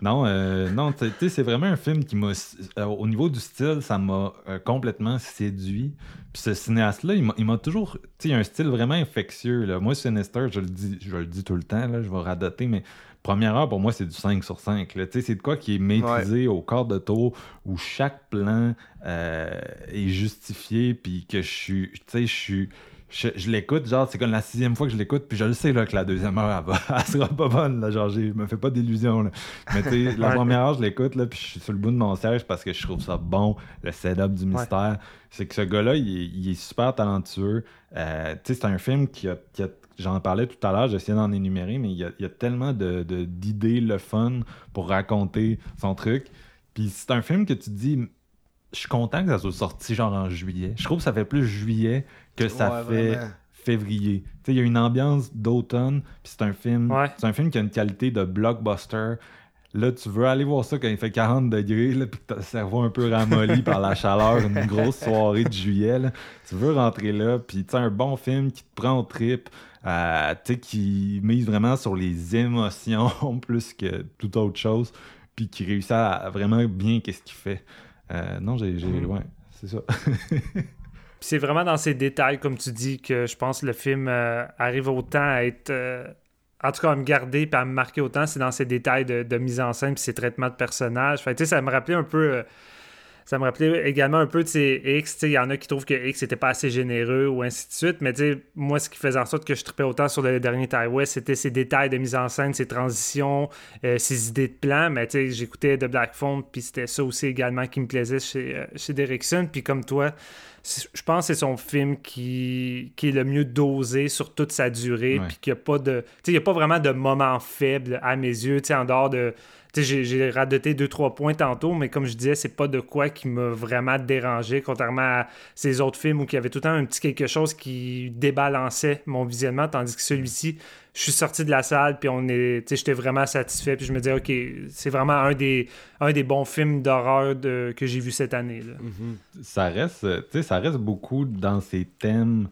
non, euh, non tu sais, c'est vraiment un film qui m'a. euh, au niveau du style, ça m'a euh, complètement séduit. Puis ce cinéaste-là, il m'a- toujours. Tu sais, un style vraiment infectieux. Là. Moi, Sinister, je le dis, je le dis tout le temps, là, je vais radoter, mais première heure, pour moi, c'est du 5 sur 5. là. Tu sais, C'est de quoi qui est maîtrisé au quart de tour, où chaque plan euh, est justifié, puis que je suis. Tu sais, je suis. Je, je l'écoute, genre, c'est comme la sixième fois que je l'écoute, puis je le sais là, que la deuxième heure, elle, va, elle sera pas bonne. Là, genre, je me fais pas d'illusions. là. Mais tu sais, la première heure, je l'écoute, là, puis je suis sur le bout de mon siège parce que je trouve ça bon, le setup du mystère. C'est que ce gars-là, il, est- il est super talentueux. Euh, tu sais, c'est un film qui a. qui a- J'en parlais tout à l'heure, j'essayais d'en énumérer, mais il y a, il y a tellement de- de- d'idées, le fun, pour raconter son truc. Puis c'est un film que tu te dis, je suis content que ça soit sorti genre en juillet. Je trouve que ça fait plus juillet que ça Ouais, fait vraiment. février. Tu sais, il y a une ambiance d'automne, puis c'est un film, Ouais. c'est un film qui a une qualité de blockbuster. Là, tu veux aller voir ça quand il fait 40 degrés, là, puis que t'as le cerveau un peu ramolli par la chaleur, une grosse soirée de juillet. là. Tu veux rentrer là, puis un bon film qui te prend au trip, euh, tu sais, qui mise vraiment sur les émotions plus que toute autre chose, puis qui réussit à, vraiment bien qu'est-ce qu'il fait. Euh, non, j'ai... Mhm. Ouais, c'est ça. C'est vraiment dans ces détails, comme tu dis, que je pense que le film euh, arrive autant à être. euh, en tout cas, à me garder et à me marquer autant, c'est dans ces détails de, mise en scène puis ces traitements de personnages. Fait ça me rappelait un peu. Ça me rappelait également un peu de ces X. tu sais, Il y en a qui trouvent que X n'était pas assez généreux ou ainsi de suite. Mais moi, ce qui faisait en sorte que je tripais autant sur le dernier Ty West, c'était ces détails de mise en scène, ces transitions, euh, ces idées de plan. Mais j'écoutais The Black Phone, puis c'était ça aussi également qui me plaisait chez, euh, chez Derrickson. Puis comme toi, je pense que c'est son film qui, qui est le mieux dosé sur toute sa durée. Puis qu'il n'y a pas de. Tu sais, il y a pas vraiment de moment faible à mes yeux, tu sais, en dehors de. J'ai- radoté deux, trois points tantôt, mais comme je disais, c'est pas de quoi qui m'a vraiment dérangé, contrairement à ces autres films où il y avait tout le temps un petit quelque chose qui débalançait mon visionnement, tandis que celui-ci, je suis sorti de la salle, puis on est, j'étais vraiment satisfait, puis je me disais, OK, c'est vraiment un des, bons films d'horreur que j'ai vu cette année. Là. ça ça reste beaucoup dans ses thèmes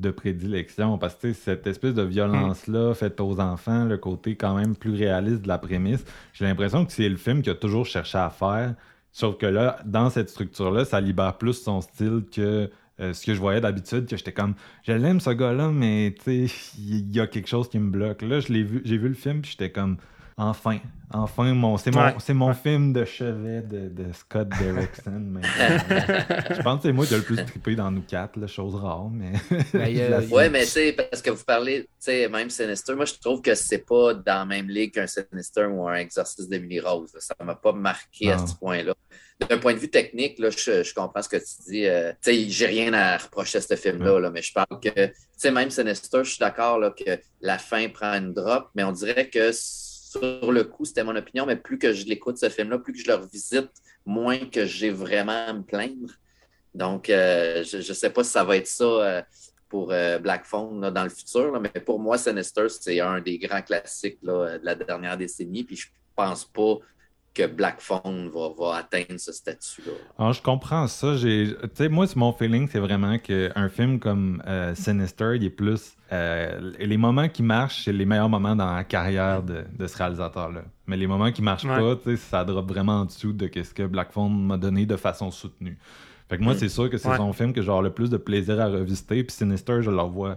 de prédilection? Parce que cette espèce de violence-là faite aux enfants, le côté quand même plus réaliste de la prémisse, j'ai l'impression que c'est le film qu'il a toujours cherché à faire. Sauf que là, dans cette structure-là, ça libère plus son style que euh, ce que je voyais d'habitude, que j'étais comme, je l'aime ce gars-là, mais tu sais, il y a quelque chose qui me bloque. Là, je l'ai vu, j'ai vu le film, puis j'étais comme, enfin, enfin, mon, c'est mon, Ouais. c'est mon film de chevet de, de Scott Derrickson. mais, euh, je pense que c'est moi qui ai le plus trippé dans nous quatre, là, chose rare, mais. Ben, il y a- Ouais, mais tu sais, parce que vous parlez, tu sais, même Sinister, moi je trouve que c'est pas dans la même ligue qu'un Sinister ou un Exorciste d'Emily Rose. là. Ça m'a pas marqué à ce point-là. D'un point de vue technique, là, je, je comprends ce que tu dis. euh, tu sais, j'ai rien à reprocher à ce film-là, là, mais je parle que, tu sais, même Sinister, je suis d'accord là, que la fin prend une drop, mais on dirait que sur le coup, c'était mon opinion, mais plus que je l'écoute, ce film-là, plus que je le revisite, moins que j'ai vraiment à me plaindre. Donc, euh, je ne sais pas si ça va être ça euh, pour euh, Black Phone dans le futur, mais pour moi, Sinister, c'est un des grands classiques de la dernière décennie. Puis je pense pas que Black Phone va, va atteindre ce statut-là. Alors, je comprends ça. J'ai, tu sais, moi, c'est mon feeling, c'est vraiment qu'un film comme euh, Sinister, il est plus. euh, les moments qui marchent, c'est les meilleurs moments dans la carrière de, de ce réalisateur-là. Mais les moments qui marchent Ouais. pas, tu sais, ça drop vraiment en dessous de ce que Black Phone m'a donné de façon soutenue. Fait que moi, Mm. c'est sûr que c'est Ouais. son film que j'ai le plus de plaisir à revisiter. Puis Sinister, je le revois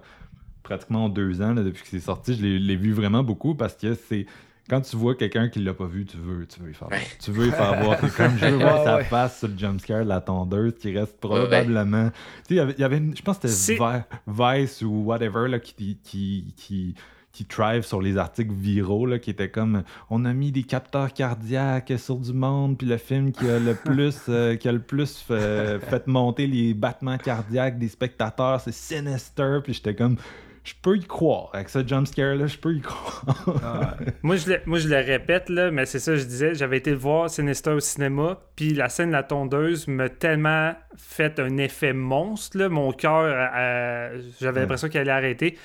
pratiquement en deux ans là, depuis que c'est sorti. Je l'ai, l'ai vu vraiment beaucoup parce que c'est. Quand tu vois quelqu'un qui l'a pas vu, tu veux, tu veux y faire voir. Ouais. Tu veux y faire voir. T'es comme, je veux voir Ouais, sa ouais. face sur le jumpscare de la tondeuse qui reste probablement. Tu sais, il y avait- il y avait, une- je pense que C'est- c'était Vi- Vice ou whatever là, qui, qui, qui, qui thrive sur les articles viraux là, qui étaient comme on a mis des capteurs cardiaques sur du monde, puis le film qui a le plus, euh, qui a le plus euh, fait monter les battements cardiaques des spectateurs, c'est Sinister, puis j'étais comme. Je peux y croire. Avec ce jumpscare-là, je peux y croire. Ah, Moi je, le, moi, je le répète, là, mais c'est ça, je disais, j'avais été le voir Sinister au cinéma, puis la scène de la tondeuse m'a tellement fait un effet monstre, là, mon cœur, euh, j'avais Ouais. l'impression qu'il allait arrêter,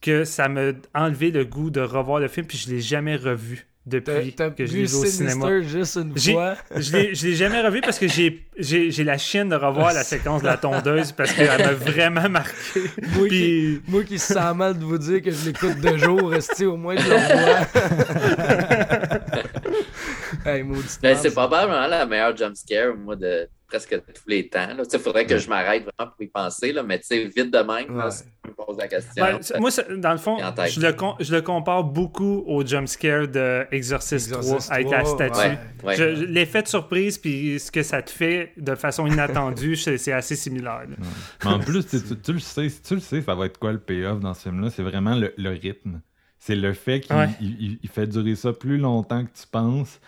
que ça m'a enlevé le goût de revoir le film, puis je l'ai jamais revu Depuis que je l'ai vu au cinéma. Juste une J'ai- fois? Je l'ai- jamais revu parce que j'ai j'ai- j'ai la chienne de revoir la séquence de la tondeuse parce qu'elle m'a vraiment marqué. Moi, qui, moi qui se sent mal de vous dire que je l'écoute de jour, restez au moins je le revois? hey, Ben, c'est probablement la meilleure jumpscare, moi, de presque tous les temps. Il faudrait que je m'arrête vraiment pour y penser, là, mais tu sais, vite de même, là, Ouais. si tu me poses la question. ben, moi, dans le fond, je le, je le compare beaucoup au jumpscare de Exorcist, Exorcist 3 avec la 3, statue. ouais. Ouais. L'effet de surprise puis ce que ça te fait de façon inattendue, c'est assez similaire. en plus, tu, tu- tu le sais, tu le sais, ça va être quoi le payoff dans ce film-là? C'est vraiment le, le rythme. C'est le fait qu'il Ouais. il- il- il fait durer ça plus longtemps que tu penses,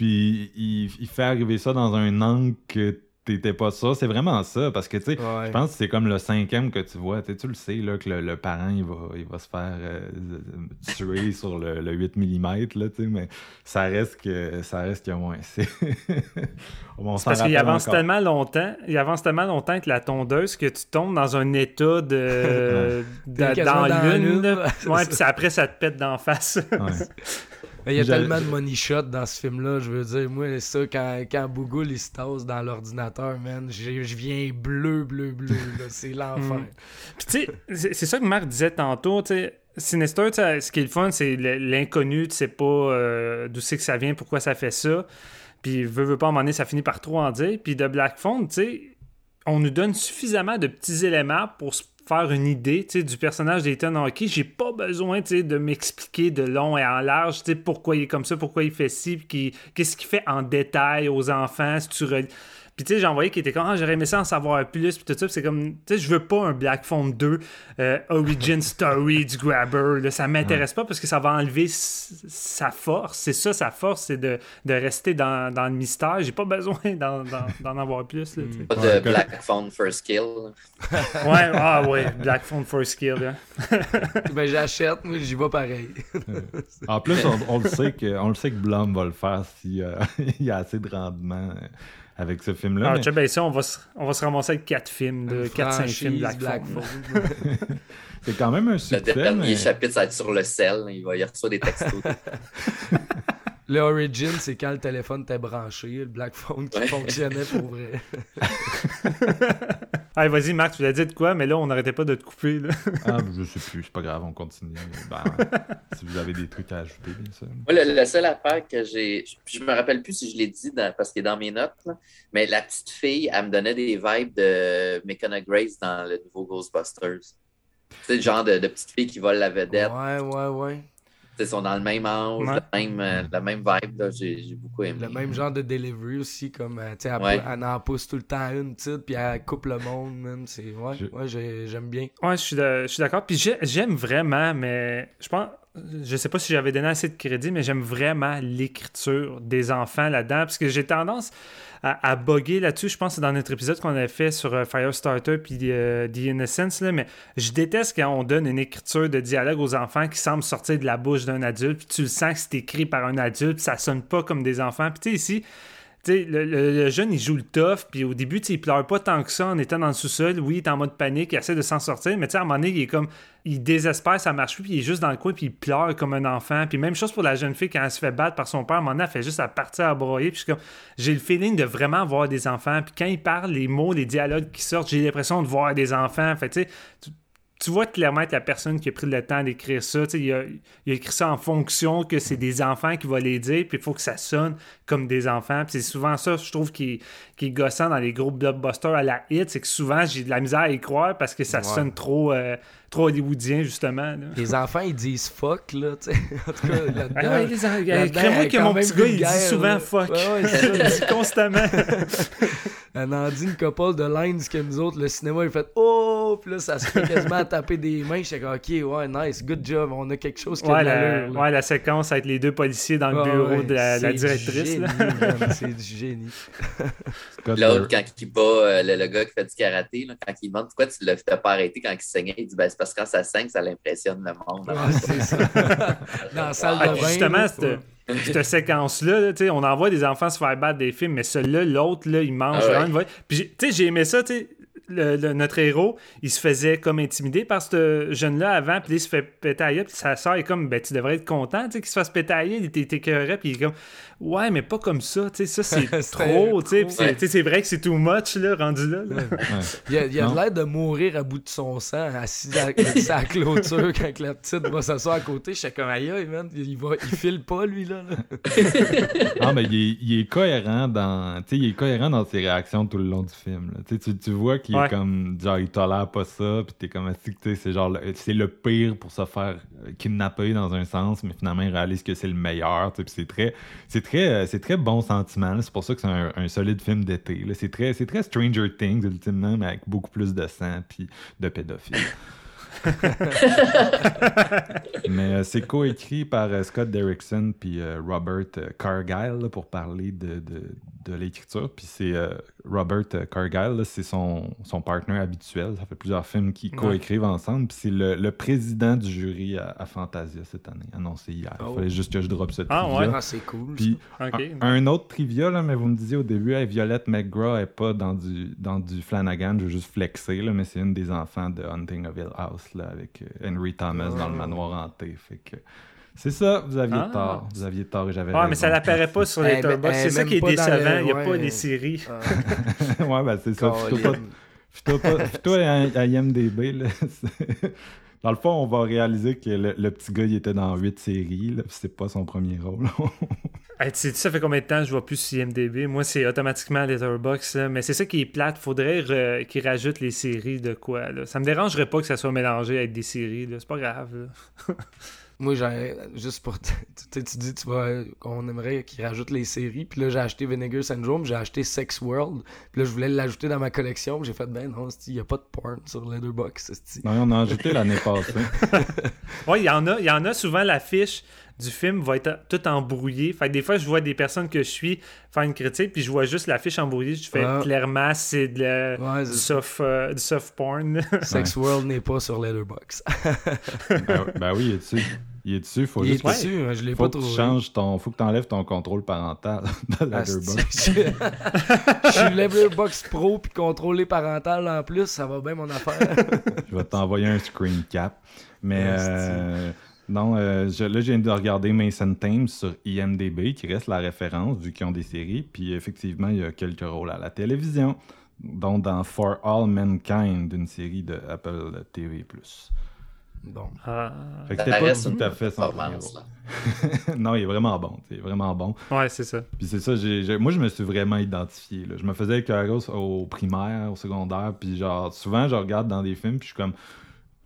puis il, il fait arriver ça dans un angle que t'étais pas sûr. C'est vraiment ça, parce que, tu sais, Ouais. je pense que c'est comme le cinquième que tu vois. Tu le sais, là, que le, le parent, il va, il va se faire euh, tuer sur le, le 8 mm, là, tu sais, mais ça reste que, ça reste que, ouais, c'est... On s'en Parce qu'il avance encore. tellement longtemps, il avance tellement longtemps avec la tondeuse que tu tombes dans un état de, de- dans dans l'une. ouais, c'est ça. puis ça- après ça te pète d'en face. Ouais. Mais il y a tellement de money shot dans ce film-là, je veux dire, moi, ça, quand, quand Bougoul il se tasse dans l'ordinateur, man, je viens bleu, bleu, bleu, là, c'est l'enfer. Mm. Puis tu sais, c'est- c'est ça que Marc disait tantôt, tu sais. Sinister, tu sais, ce qui est le fun, c'est l'inconnu, tu sais pas euh, d'où c'est que ça vient, pourquoi ça fait ça. Puis veut, veut pas, à un moment donné, ça finit par trop en dire. Puis de Black Phone, tu sais, on nous donne suffisamment de petits éléments pour se faire une idée du personnage d'Ethan Hawke. J'ai pas besoin de m'expliquer de long et en large pourquoi il est comme ça, pourquoi il fait ci, qu'est-ce qu'il fait en détail aux enfants. Si tu Puis tu sais, j'ai envoyé qui était comme ah, j'aurais aimé ça en savoir plus, puis tout ça. puis c'est comme, tu sais, je veux pas un Black Phone 2 euh, Origin Story du Grabber. Là, ça m'intéresse pas parce que ça va enlever sa force. C'est ça, sa force, c'est de, de rester dans, dans le mystère. J'ai pas besoin d'en, d'en- d'en avoir plus. Là. Pas de Ouais, Black Phone First Kill. Ouais, ah ouais, Black Phone First Kill. Là. ben j'achète, moi j'y vais pareil. En plus, on, on le sait que, on le sait que Blum va le faire s'il euh, il y a assez de rendement euh, avec ce film-là. Ah, mais- tu sais, ben, ça, on va, se, on va se ramasser avec 4 films, de 4-5 films Black, Phone. Phone. C'est quand même un Le succès. dernier mais- chapitre, ça va être sur le sel. Il va y recevoir des textos. Le Origin, c'est quand le téléphone était branché, le Black Phone qui Ouais. fonctionnait pour vrai. Allez, vas-y, Marc, tu l'as dit de quoi, mais là, on n'arrêtait pas de te couper. Là. Ah, je sais plus, c'est pas grave, on continue. Ben, si vous avez des trucs à ajouter, bien sûr. Moi, le, le seul affaire que j'ai. Je, je me rappelle plus si je l'ai dit dans- parce qu'il est dans mes notes, là, mais la petite fille, elle me donnait des vibes de McKenna Grace dans le nouveau Ghostbusters. C'est le genre de, de petite fille qui vole la vedette. Ouais, ouais, ouais. Ils sont dans le même âge, Ouais. le même, euh, la même vibe. là. J'ai j'ai beaucoup aimé. Le même genre de delivery aussi, comme, euh, tu sais, elle, Ouais. elle en pousse tout le temps une petite, puis elle coupe le monde. C'est, ouais, Je- ouais, j'ai- j'aime bien. Ouais, je suis, de- je suis d'accord. Puis j'ai- j'aime vraiment, mais je pense. Je sais pas si j'avais donné assez de crédit, mais j'aime vraiment l'écriture des enfants là-dedans. Parce que j'ai tendance à, à là-dessus. Je pense que c'est dans notre épisode qu'on avait fait sur euh, Firestarter puis euh, The Innocence. Là, mais je déteste quand on donne une écriture de dialogue aux enfants qui semble sortir de la bouche d'un adulte. Puis tu le sens que c'est écrit par un adulte. Ça sonne pas comme des enfants. Puis tu sais, ici. Tu sais, le, le- jeune, il joue le tough, puis au début, il pleure pas tant que ça en étant dans le sous-sol. Oui, il est en mode panique, il essaie de s'en sortir, mais à un moment donné, il est comme, il désespère, ça marche plus, puis il est juste dans le coin, puis il pleure comme un enfant. Puis même chose pour la jeune fille, quand elle se fait battre par son père, à un moment donné, elle fait juste à partir à broyer, puis comme, j'ai le feeling de vraiment avoir des enfants, puis quand il parle, les mots, les dialogues qui sortent, j'ai l'impression de voir des enfants. Fait tu tu- vois clairement être la personne qui a pris le temps d'écrire ça. Tu sais, Il a, il a écrit ça en fonction que c'est des enfants qui vont les dire, puis il faut que ça sonne comme des enfants. C'est souvent ça, je trouve, qui, est- qui est gossant dans les gros blockbusters à la hit, c'est que souvent j'ai de la misère à y croire parce que ça Ouais. sonne trop, euh, trop hollywoodien, justement. là. Les enfants, ils disent fuck, là, tu sais. En tout cas, là-dedans. Ah ouais, les en- là-dedans, Crée-moi elle est que mon petit gars, il dit souvent là. fuck. Ouais, ouais, c'est il dit constamment. Elle en dit une couple de lines que nous autres, le cinéma, il fait Oh! Puis là, ça se fait quasiment à taper des mains. J'étais comme Ok, ouais, nice, good job. On a quelque chose qui a ouais, de la, ouais, la séquence avec les deux policiers dans le Ouais, bureau ouais, de la, directrice. C'est du génie. L'autre, quand il bat euh, le, le gars qui fait du karaté, là, quand il demande pourquoi tu l'as t'as pas arrêté quand il saignait, il dit ben, c'est parce que quand ça saigne, ça l'impressionne le monde. Ouais, c'est ça. Dans la salle Ah, de puis bain. justement, cette, séquence-là, là, tu sais, on envoie des enfants se faire battre des films, mais celui-là, l'autre, là, il mange Ah ouais. vraiment une voix. Puis, j'ai- tu sais, j'ai aimé ça, tu sais. Le- le- notre héros, il se faisait comme intimider par ce jeune-là avant, puis là, il se fait gueule, puis sa soeur est comme, ben, tu devrais être content, tu sais, qu'il se fasse gueule, il était écœuré, puis il est comme, ouais, mais pas comme ça, tu sais, ça, c'est trop, tu sais, c'est- tu sais, c'est vrai que c'est too much, là, rendu là. là. Il a, il a Non. l'air de mourir à bout de son sang, assis à, la clôture quand la petite va s'asseoir à côté. J'étais comme aïe, aïe, man. Il, va, il file pas, lui, là. là. Ah, mais il est, il est cohérent dans. Tu sais, il est cohérent dans ses réactions tout le long du film. tu, tu vois qu'il Ouais. comme. Genre, il tolère pas ça, puis t'es comme c'est genre. C'est le pire pour se faire kidnapper dans un sens, mais finalement, il réalise que c'est le meilleur. tu c'est très. C'est très, euh, c'est très bon sentiment. C'est pour ça que c'est un, un solide film d'été. C'est très, c'est très Stranger Things, ultimement, mais avec beaucoup plus de sang, puis de pédophiles. Mais euh, c'est coécrit par euh, Scott Derrickson puis euh, Robert Cargyle là, pour parler de, de, de l'écriture. Puis c'est euh, Robert Cargyle, là, c'est son, son partenaire habituel. Ça fait plusieurs films qu'ils Ouais. coécrivent ensemble. Puis c'est le, le président du jury à, à Fantasia cette année, annoncé hier. Il Oh. fallait juste que je drop cette Ah, trivia. ouais. Ah, c'est cool. Puis un, un autre trivia, là, mais vous me disiez au début, hey, Violette McGraw est pas dans du, dans du Flanagan, je veux juste flexer, là, mais c'est une des enfants de Hunting of Hill House là, avec euh, Henry Thomas dans le manoir hanté. Fait que c'est ça, vous aviez Ah. tort. Vous aviez tort et j'avais Ouais, mais ça n'apparaît pas sur Eh, les ben, Letterboxd. eh, C'est ça qui est décevant. Il n'y a ouais. pas des séries. Ah, ouais, ben c'est ça. Fais-toi Colin. pas- fais-toi à, à IMDB. Là. Dans le fond, on va réaliser que le, le petit gars, il était dans 8 séries. C'est pas son premier rôle. Hey, tu sais, ça fait combien de temps que je vois plus sur IMDB? Moi, c'est automatiquement Letterboxd. Mais c'est ça qui est plate. Faudrait re- qu'ils rajoutent les séries de quoi. Là? Ça me dérangerait pas que ça soit mélangé avec des séries. C'est pas grave. Moi, j'ai juste pour. Tu sais, tu dis, tu vas. qu'on aimerait qu'ils rajoutent les séries. Puis là, j'ai acheté Vinegar Syndrome, j'ai acheté Sex World. Puis là, je voulais l'ajouter dans ma collection. puis J'ai fait, ben non, il n'y a pas de porn sur Letterboxd. c'ti. non, on a ajouté l'année passée. Ouais, il y en a. Il y en a souvent l'affiche du film va être tout embrouillée. Fait que des fois, je vois des personnes que je suis faire une critique, puis je vois juste l'affiche embrouillée. Je fais Ah. clairement, c'est de la- Ouais, du, soft, euh, du soft porn. Sex World n'est pas sur Letterboxd. ben, ben oui, est dessus. Il est dessus. Faut Il est juste dessus, hein, je l'ai pas trouvé. ton. Faut que tu enlèves ton contrôle parental de Ah, Letterboxd. Je suis Letterboxd Pro puis contrôlé parental en plus, ça va bien mon affaire. Je vais t'envoyer un screen cap. Mais euh, non, euh, je- là, je viens de regarder Mason Thames sur IMDB, qui reste la référence vu qu'ils ont des séries. Puis effectivement, il y a quelques rôles à la télévision, dont dans For All Mankind, une série de Apple TV+. Bon. Ah. Fait que c'était pas reste tout à fait son non, il est vraiment bon. Il est vraiment bon. Ouais, c'est ça. Puis c'est ça, j'ai, j'ai- moi je me suis vraiment identifié. là. Je me faisais écœurer au, au primaire, au secondaire, puis genre souvent je regarde dans des films, puis je suis comme,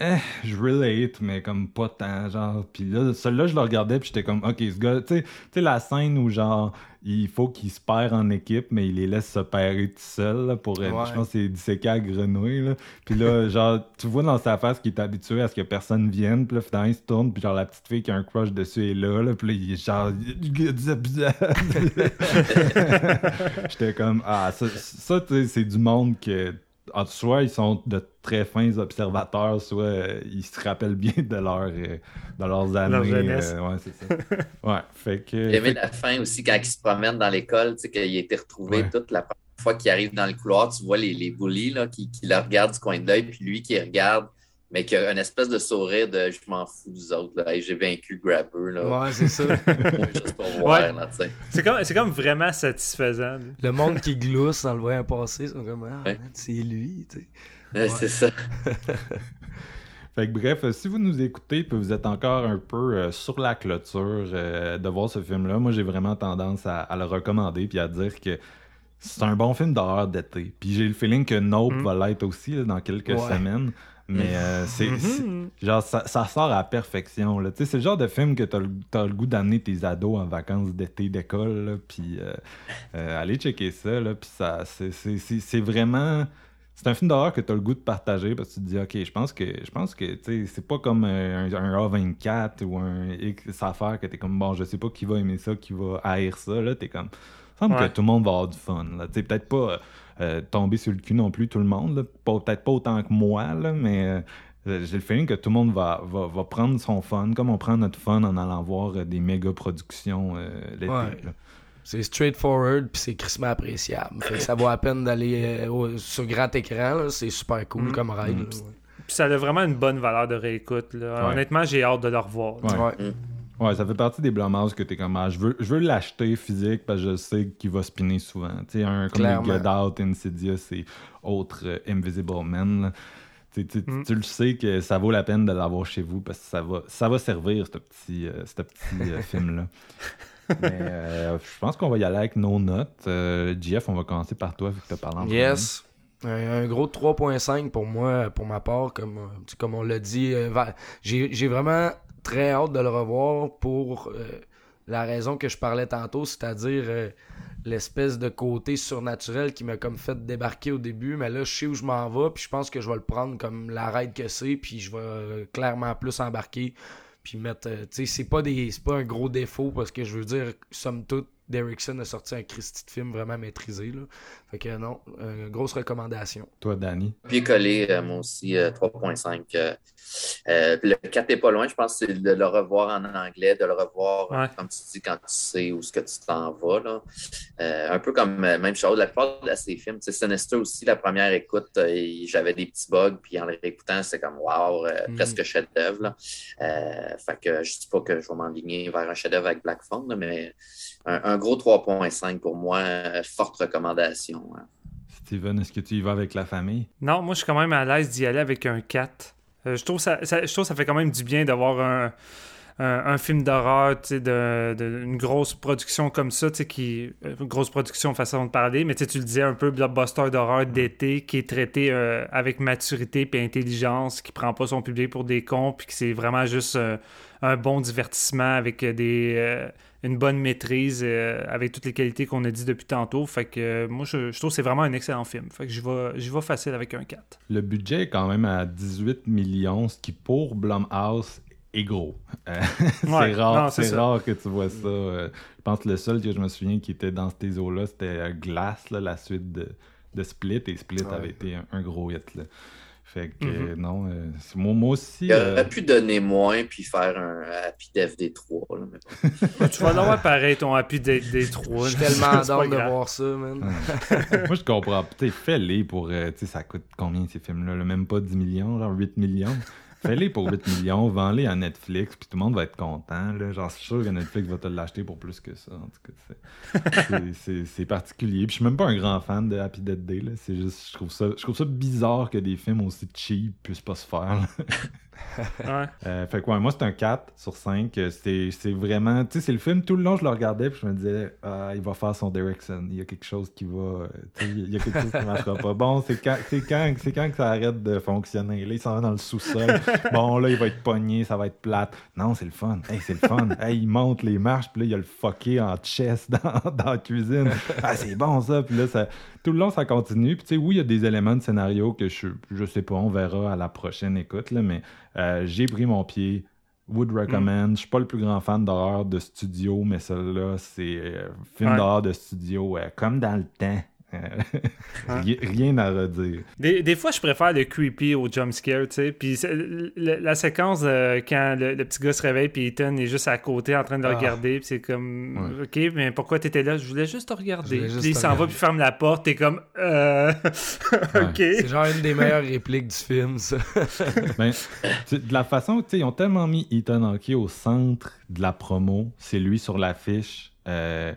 eh, je relate, mais comme pas tant, genre. Puis là, celui-là je le regardais, puis j'étais comme, ok, ce gars, tu sais la scène où genre il faut qu'il se perd en équipe, mais il les laisse se pairer tout seul là, pour, être- Ouais. je pense que c'est disséqué à grenouille là. Puis là, genre, tu vois dans sa face qu'il est habitué à ce que personne vienne, puis là finalement il se tourne, puis genre la petite fille qui a un crush dessus est là, là puis là il est genre, J'étais comme, ah, ça, ça tu sais, c'est du monde que, en soit ils sont de très fins observateurs, soit euh, ils se rappellent bien de, leur, euh, de leurs années. jeunesse. euh, ouais, c'est ça. Ouais, fait que. J'ai aimé fait- la fin aussi quand il se promène dans l'école, tu sais, qu'il a été retrouvé Ouais. toute la première fois qu'il arrive dans le couloir, tu vois les, les bullies là, qui, qui le regardent du coin de l'œil, puis lui qui regarde, mais qui a une espèce de sourire de je m'en fous des autres, là. Hey, j'ai vaincu Grabber, là. Ouais, c'est ça. Ouais. C'est comme, c'est comme vraiment satisfaisant. là. Le monde qui glousse en le voyant passer, c'est comme, ah, Ouais. c'est lui, tu sais. Ouais, C'est ça. Fait que bref, euh, si vous nous écoutez et vous êtes encore un peu euh, sur la clôture euh, de voir ce film-là, moi j'ai vraiment tendance à, à le recommander puis à dire que c'est un bon film d'horreur d'été. Puis j'ai le feeling que Nope Mm. va l'être aussi là, dans quelques Ouais. semaines. Mais euh, c'est, c'est- genre ça, ça sort à la perfection. Là. Tu sais, C'est le genre de film que t'as le, t'as le goût d'amener tes ados en vacances d'été d'école. Puis euh, euh, aller checker ça. Là, puis ça, c'est, c'est, c'est, c'est vraiment. C'est un film d'horreur que tu as le goût de partager parce que tu te dis, OK, je pense que je pense que tu sais, c'est pas comme un, un A24 ou un X affaire que tu es comme, bon, je sais pas qui va aimer ça, qui va haïr ça. Là, tu comme, il semble Ouais. que tout le monde va avoir du fun. Là. Tu sais, Peut-être pas euh, tomber sur le cul non plus, tout le monde. Peut-être pas autant que moi, là, mais euh, j'ai le feeling que tout le monde va, va, va prendre son fun, comme on prend notre fun en allant voir euh, des méga productions euh, l'été. Ouais. C'est straightforward puis c'est crissement appréciable. Fait que ça vaut la peine d'aller euh, sur grand écran, c'est super cool Mm. comme ride. Mm. Puis ça a vraiment une bonne valeur de réécoute. là. Ouais. Honnêtement, j'ai hâte de le revoir. Ouais. Ouais. Ça fait partie des blâmages que t'es comme, ah, je veux, je veux l'acheter physique parce que je sais qu'il va spinner souvent. Tu sais, un comme Get Out, Insidious et autres euh, Invisible Men. là. Tu, tu- tu- Mm. tu le sais que ça vaut la peine de l'avoir chez vous parce que ça va, ça va servir, ce petit, euh, ce petit euh, film-là. Mais euh, je pense qu'on va y aller avec nos notes. Euh, Jeff, on va commencer par toi vu que tu as parlé en Yes. Un, un gros 3.5 pour moi, pour ma part, comme, on l'a dit. euh, j'ai vraiment très hâte de le revoir pour euh, la raison que je parlais tantôt, c'est-à-dire euh, l'espèce de côté surnaturel qui m'a comme fait débarquer au début. Mais là, je sais où je m'en vais, puis je pense que je vais le prendre comme la raide que c'est, puis je vais euh, clairement plus embarquer. Puis mettre. tu sais, c'est pas, des- pas un gros défaut parce que je veux dire, somme toute, Derrickson a sorti un Christy de film vraiment maîtrisé. Là. Fait que non, euh, grosse recommandation. Toi, Danny? Pied collé, euh, moi aussi, euh, 3.5. euh, euh, le 4 est pas loin, je pense, c'est de le revoir en anglais, de le revoir, Ouais. comme tu dis, quand tu sais où ce que tu t'en vas. Là. Euh, un peu comme euh, même chose, la plupart de ces films, tu sais, Sinister aussi, la première écoute, euh, j'avais des petits bugs, puis en les réécoutant, c'est comme wow, Mm. presque chef-d'œuvre. Euh, fait que je dis pas que je vais m'enligner vers un chef-d'œuvre avec Black Phone, là, mais un, un gros 3.5 pour moi, euh, forte recommandation. hein. Steven, est-ce que tu y vas avec la famille? Non, moi, je suis quand même à l'aise d'y aller avec un 4. Euh, je, trouve ça, ça- je trouve ça fait quand même du bien d'avoir un, un, un film d'horreur, tu sais, de, de- une grosse production comme ça, tu sais, qui... euh, Une grosse production, façon de parler, mais tu sais, tu le disais, un peu blockbuster d'horreur d'été, qui est traité euh, avec maturité et intelligence, qui prend pas son public pour des cons, puis que c'est vraiment juste euh, un bon divertissement avec des... une bonne maîtrise euh, avec toutes les qualités qu'on a dit depuis tantôt. Fait que euh, moi, je, je trouve que c'est vraiment un excellent film. Fait que j'y vais, j'y vais facile avec un 4. Le budget est quand même à 18 millions, ce qui pour Blumhouse est gros. Euh, c'est Ouais, rare, non, c'est rare que tu vois ça. Euh, je pense que le seul que je me souviens qui était dans ces eaux-là, c'était Glass, là, la suite de, de Split, et Split Ouais. avait été un, un gros hit. Là. Fait que Mhm. euh, non, euh, c'est- moi, moi aussi. Il euh, aurait pu donner moins puis faire un Happy Death des 3. Là, mais bon. tu vas l'avoir pareil, ton Happy des, des trois. Je suis tellement d'ordre de voir ça, man. Moi, je comprends. Tu sais, fais-les pour. euh, tu sais, ça coûte combien ces films-là? Là? Même pas 10 millions, genre 8 millions. Fais-les pour 8 millions, vends-les à Netflix, puis tout le monde va être content. Là. Genre, je suis sûr que Netflix va te l'acheter pour plus que ça. En tout cas, c'est- particulier. Puis je suis même pas un grand fan de Happy Dead Day. C'est juste, je trouve, ça, je trouve ça bizarre que des films aussi cheap puissent pas se faire. Ouais. Euh, fait quoi, moi c'est un 4 sur 5. Euh, C'est vraiment. Tu sais, c'est le film, tout le long je le regardais, puis je me disais, ah, il va faire son Derrickson. Il y a quelque chose qui va. euh, il y a quelque chose qui marchera pas. Bon, c'est quand, c'est quand, c'est quand que ça arrête de fonctionner. Là, il s'en va dans le sous-sol. Bon, là, il va être pogné, ça va être plate. Non, c'est le fun. Hey, c'est le fun. Hey, il monte les marches, puis là, il y a le fucké en chest dans, dans la cuisine. Ah, c'est bon ça. Puis là, ça, tout le long, ça continue. Puis tu sais, oui, il y a des éléments de scénario que je, je sais pas, on verra à la prochaine écoute, là, mais euh, j'ai pris mon pied. Would recommend. Je suis pas le plus grand fan d'horreur de studio, mais celle-là, c'est euh, film Ouais. d'horreur de studio euh, comme dans le temps. Euh, ri- Rien à redire. Des, des fois, je préfère le creepy au jump scare, tu sais. Puis la séquence euh, quand le, le petit gars se réveille, puis Ethan est juste à côté en train de le Ah. regarder, puis c'est comme, ok, mais pourquoi t'étais là? Je voulais juste te regarder. Juste Puis il s'en va, puis ferme la porte, t'es comme, euh, ok. C'est genre une des meilleures répliques du film, ça. Ben, de la façon, tu sais, ils ont tellement mis Ethan Hawke au centre de la promo. C'est lui sur l'affiche. Euh,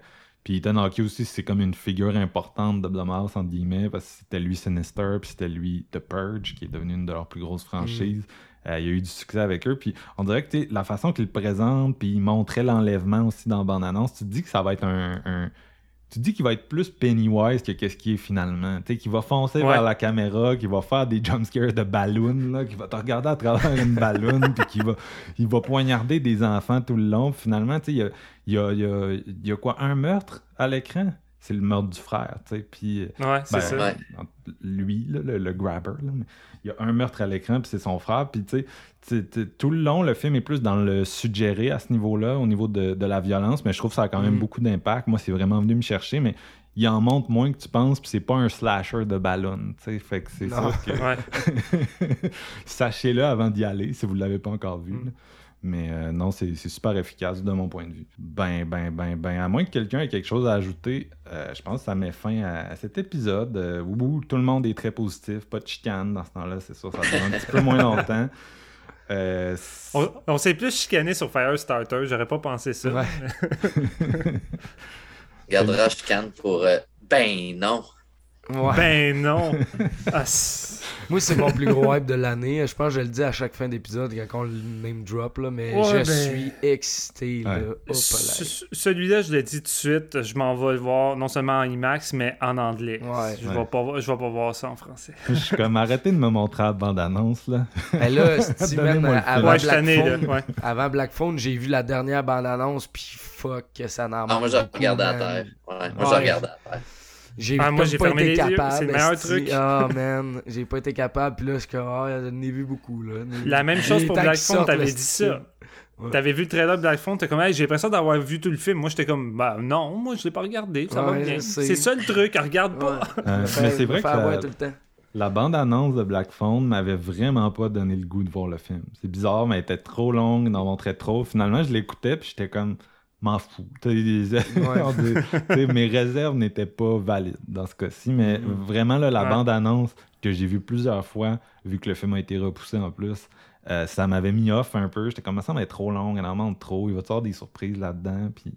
puis Ethan Hawke aussi, c'est comme une figure importante de Blumhouse, entre guillemets, parce que c'était lui Sinister, puis c'était lui The Purge, qui est devenu une de leurs plus grosses franchises. Euh, il y a eu du succès avec eux. Puis on dirait que la façon qu'il le présente, puis il montrait l'enlèvement aussi dans la bande-annonce, tu te dis que ça va être un. un- tu dis qu'il va être plus Pennywise que qu'est-ce qu'il est finalement. Tu sais, qu'il va foncer Ouais. vers la caméra, qu'il va faire des jumpscares de ballon, là, qu'il va te regarder à travers une ballon, puis qu'il va, il va poignarder des enfants tout le long. Puis finalement, tu sais, il y a, il y, a, il y, a, il y a quoi, un meurtre à l'écran? C'est le meurtre du frère, tu sais. Puis Ouais, c'est ben, ça. Ouais. lui, là, le, le grabber, là, il y a un meurtre à l'écran, puis c'est son frère. Puis, tu sais, tout le long, le film est plus dans le suggéré à ce niveau-là, au niveau de, de la violence, mais je trouve que ça a quand même Mm. beaucoup d'impact. Moi, c'est vraiment venu me chercher, mais il en montre moins que tu penses, puis c'est pas un slasher de ballon, tu sais. Fait que c'est ça que... Ouais. Sachez-le avant d'y aller, si vous ne l'avez pas encore vu. Mm. Mais euh, non, c'est super efficace de mon point de vue. Ben, ben, ben, ben, à moins que quelqu'un ait quelque chose à ajouter, euh, je pense que ça met fin à, à cet épisode euh, où tout le monde est très positif, pas de chicane dans ce temps-là, c'est sûr, ça dure un petit peu moins longtemps. Euh, On, on s'est plus chicané sur Firestarter, j'aurais pas pensé ça. Ouais. Gardera chicane pour. euh, ben non. Ouais. Ben non. Ah, Moi, c'est mon plus gros hype de l'année. Je pense que je le dis à chaque fin d'épisode quand on le name drop, là, mais Ouais, je ben- suis excité. Là. Ouais. Celui-là, je l'ai dit tout de suite, je m'en vais le voir non seulement en IMAX, mais en anglais. Ouais. je, Ouais. vais pas, voir- je vais pas voir ça en français. je suis comme arrêtez de me montrer la bande-annonce, là. Là, film. avant, Black Phone, là. Ouais. avant Black Phone, j'ai vu la dernière bande-annonce, puis fuck, que ça n'en moi, je regarde à terre. Ouais, moi, Ouais. je regarde à terre. J'ai Ah, moi, j'ai pas fermé été les capable. c'est le meilleur truc. Ah, man, j'ai pas été capable, puis là, je suis comme, ah, j'en ai vu beaucoup, là. La même chose pour Black Phone, t'avais dit ça. Ouais. T'avais vu le trailer de Black Phone, t'es comme, hey, j'ai l'impression d'avoir vu tout le film. Moi, j'étais comme, bah non, moi, je l'ai pas regardé, ça Ouais, va bien. C'est ça le truc, regarde pas. Ouais. Euh, mais c'est vrai que la- voir tout le temps. La bande-annonce de Black Phone m'avait vraiment pas donné le goût de voir le film. C'est bizarre, mais elle était trop longue, il en montrait trop. Finalement, je l'écoutais, puis j'étais comme, m'en fous. Mes réserves n'étaient pas valides dans ce cas-ci, mais vraiment, là, la Ouais. bande-annonce que j'ai vue plusieurs fois, vu que le film a été repoussé en plus, euh, ça m'avait mis off un peu. J'étais comme, ça m'est trop long, elle en trop, il va y avoir des surprises là-dedans, puis...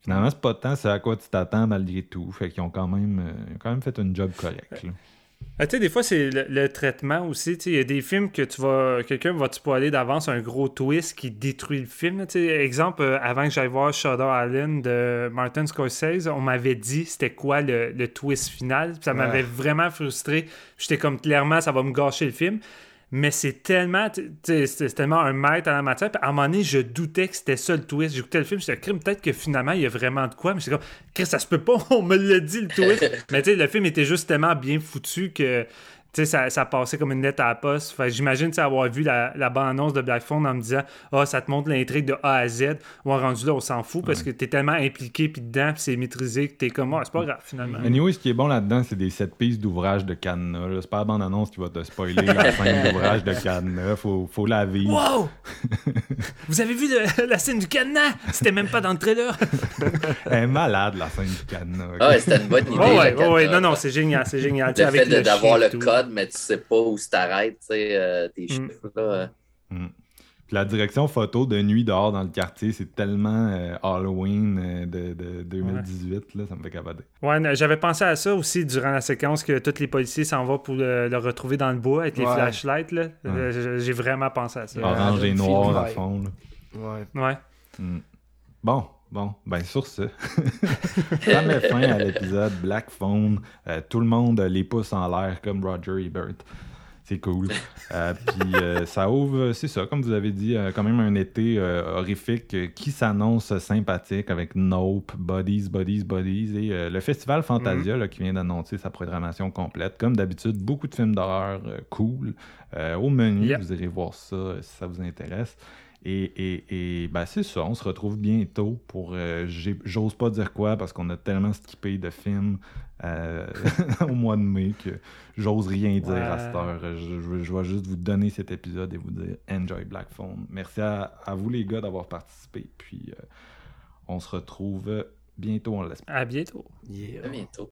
Finalement, c'est pas tant c'est à quoi tu t'attends malgré tout. Fait qu'ils ont quand même, euh, ils ont quand même fait une job correcte. Ah, tu sais, des fois, c'est le, le traitement aussi. Il y a des films que tu vas. Quelqu'un va te spoiler d'avance un gros twist qui détruit le film. exemple, euh, avant que j'aille voir Shutter Island de Martin Scorsese, on m'avait dit c'était quoi le, le twist final. Ça m'avait vraiment frustré. J'étais comme clairement, ça va me gâcher le film. Mais c'est tellement, c'est tellement un maître à la matière. Puis à un moment donné, je doutais que c'était ça le twist. J'écoutais le film, j'étais crime, peut-être que finalement, il y a vraiment de quoi. Mais c'est comme, Chris, ça se peut pas, on me l'a dit le twist. mais tu sais, le film était juste tellement bien foutu que, sais, ça, ça passait comme une lettre à la poste. Fait j'imagine, tu avoir vu la, la bande-annonce de Black Phone en me disant, ah, ça te montre l'intrigue de A à Z. Ou rendu là, on s'en fout parce que t'es tellement impliqué, puis dedans, puis c'est maîtrisé que t'es comme, ah, c'est pas grave finalement. Anyway, ce qui est bon là-dedans, c'est des sept pistes d'ouvrage de cadenas. là. C'est pas la bande-annonce qui va te spoiler la scène d'ouvrage de cadenas. Faut, faut la vivre. Wow! Vous avez vu le- la scène du cadenas? C'était même pas dans le trailer. Elle est malade, la scène du cadenas. Ah ouais, c'était une bonne idée. Oh, ouais, ouais, cadenas. non, non, c'est génial, c'est génial. Tu Le fait d'avoir le et mais tu sais pas où tu t'arrêtes, tu sais, euh, tes Mm. chiffres. Là. euh. Puis la direction photo de nuit dehors dans le quartier, c'est tellement euh, Halloween euh, de, de 2018, là, ça me fait cavader. Ouais, j'avais pensé à ça aussi durant la séquence que tous les policiers s'en vont pour le, le retrouver dans le bois avec les Ouais. flashlights. Là. Euh, J'ai vraiment pensé à ça. Ouais. Orange et noir à fond. là. Ouais. Ouais. Mm. Bon, bon, ben sur ce, ça met fin à l'épisode Black Phone. Euh, tout le monde les pouces en l'air comme Roger Ebert. C'est cool. Euh, Puis euh, ça ouvre, c'est ça, comme vous avez dit, quand même un été horrifique qui s'annonce sympathique avec Nope, Bodies, Bodies, Bodies et le Festival Fantasia là, qui vient d'annoncer sa programmation complète. Comme d'habitude, beaucoup de films d'horreur cool. Au menu, Yep. vous irez voir ça si ça vous intéresse. Et, et, et ben, c'est ça, on se retrouve bientôt pour. euh, J'ose pas dire quoi parce qu'on a tellement skippé de films euh, au mois de mai que j'ose rien dire à cette heure. Je, je- je vais juste vous donner cet épisode et vous dire Enjoy Black Phone. Merci à, à vous les gars d'avoir participé. Puis euh, on se retrouve bientôt, on l'espère. À bientôt. Yeah. À bientôt.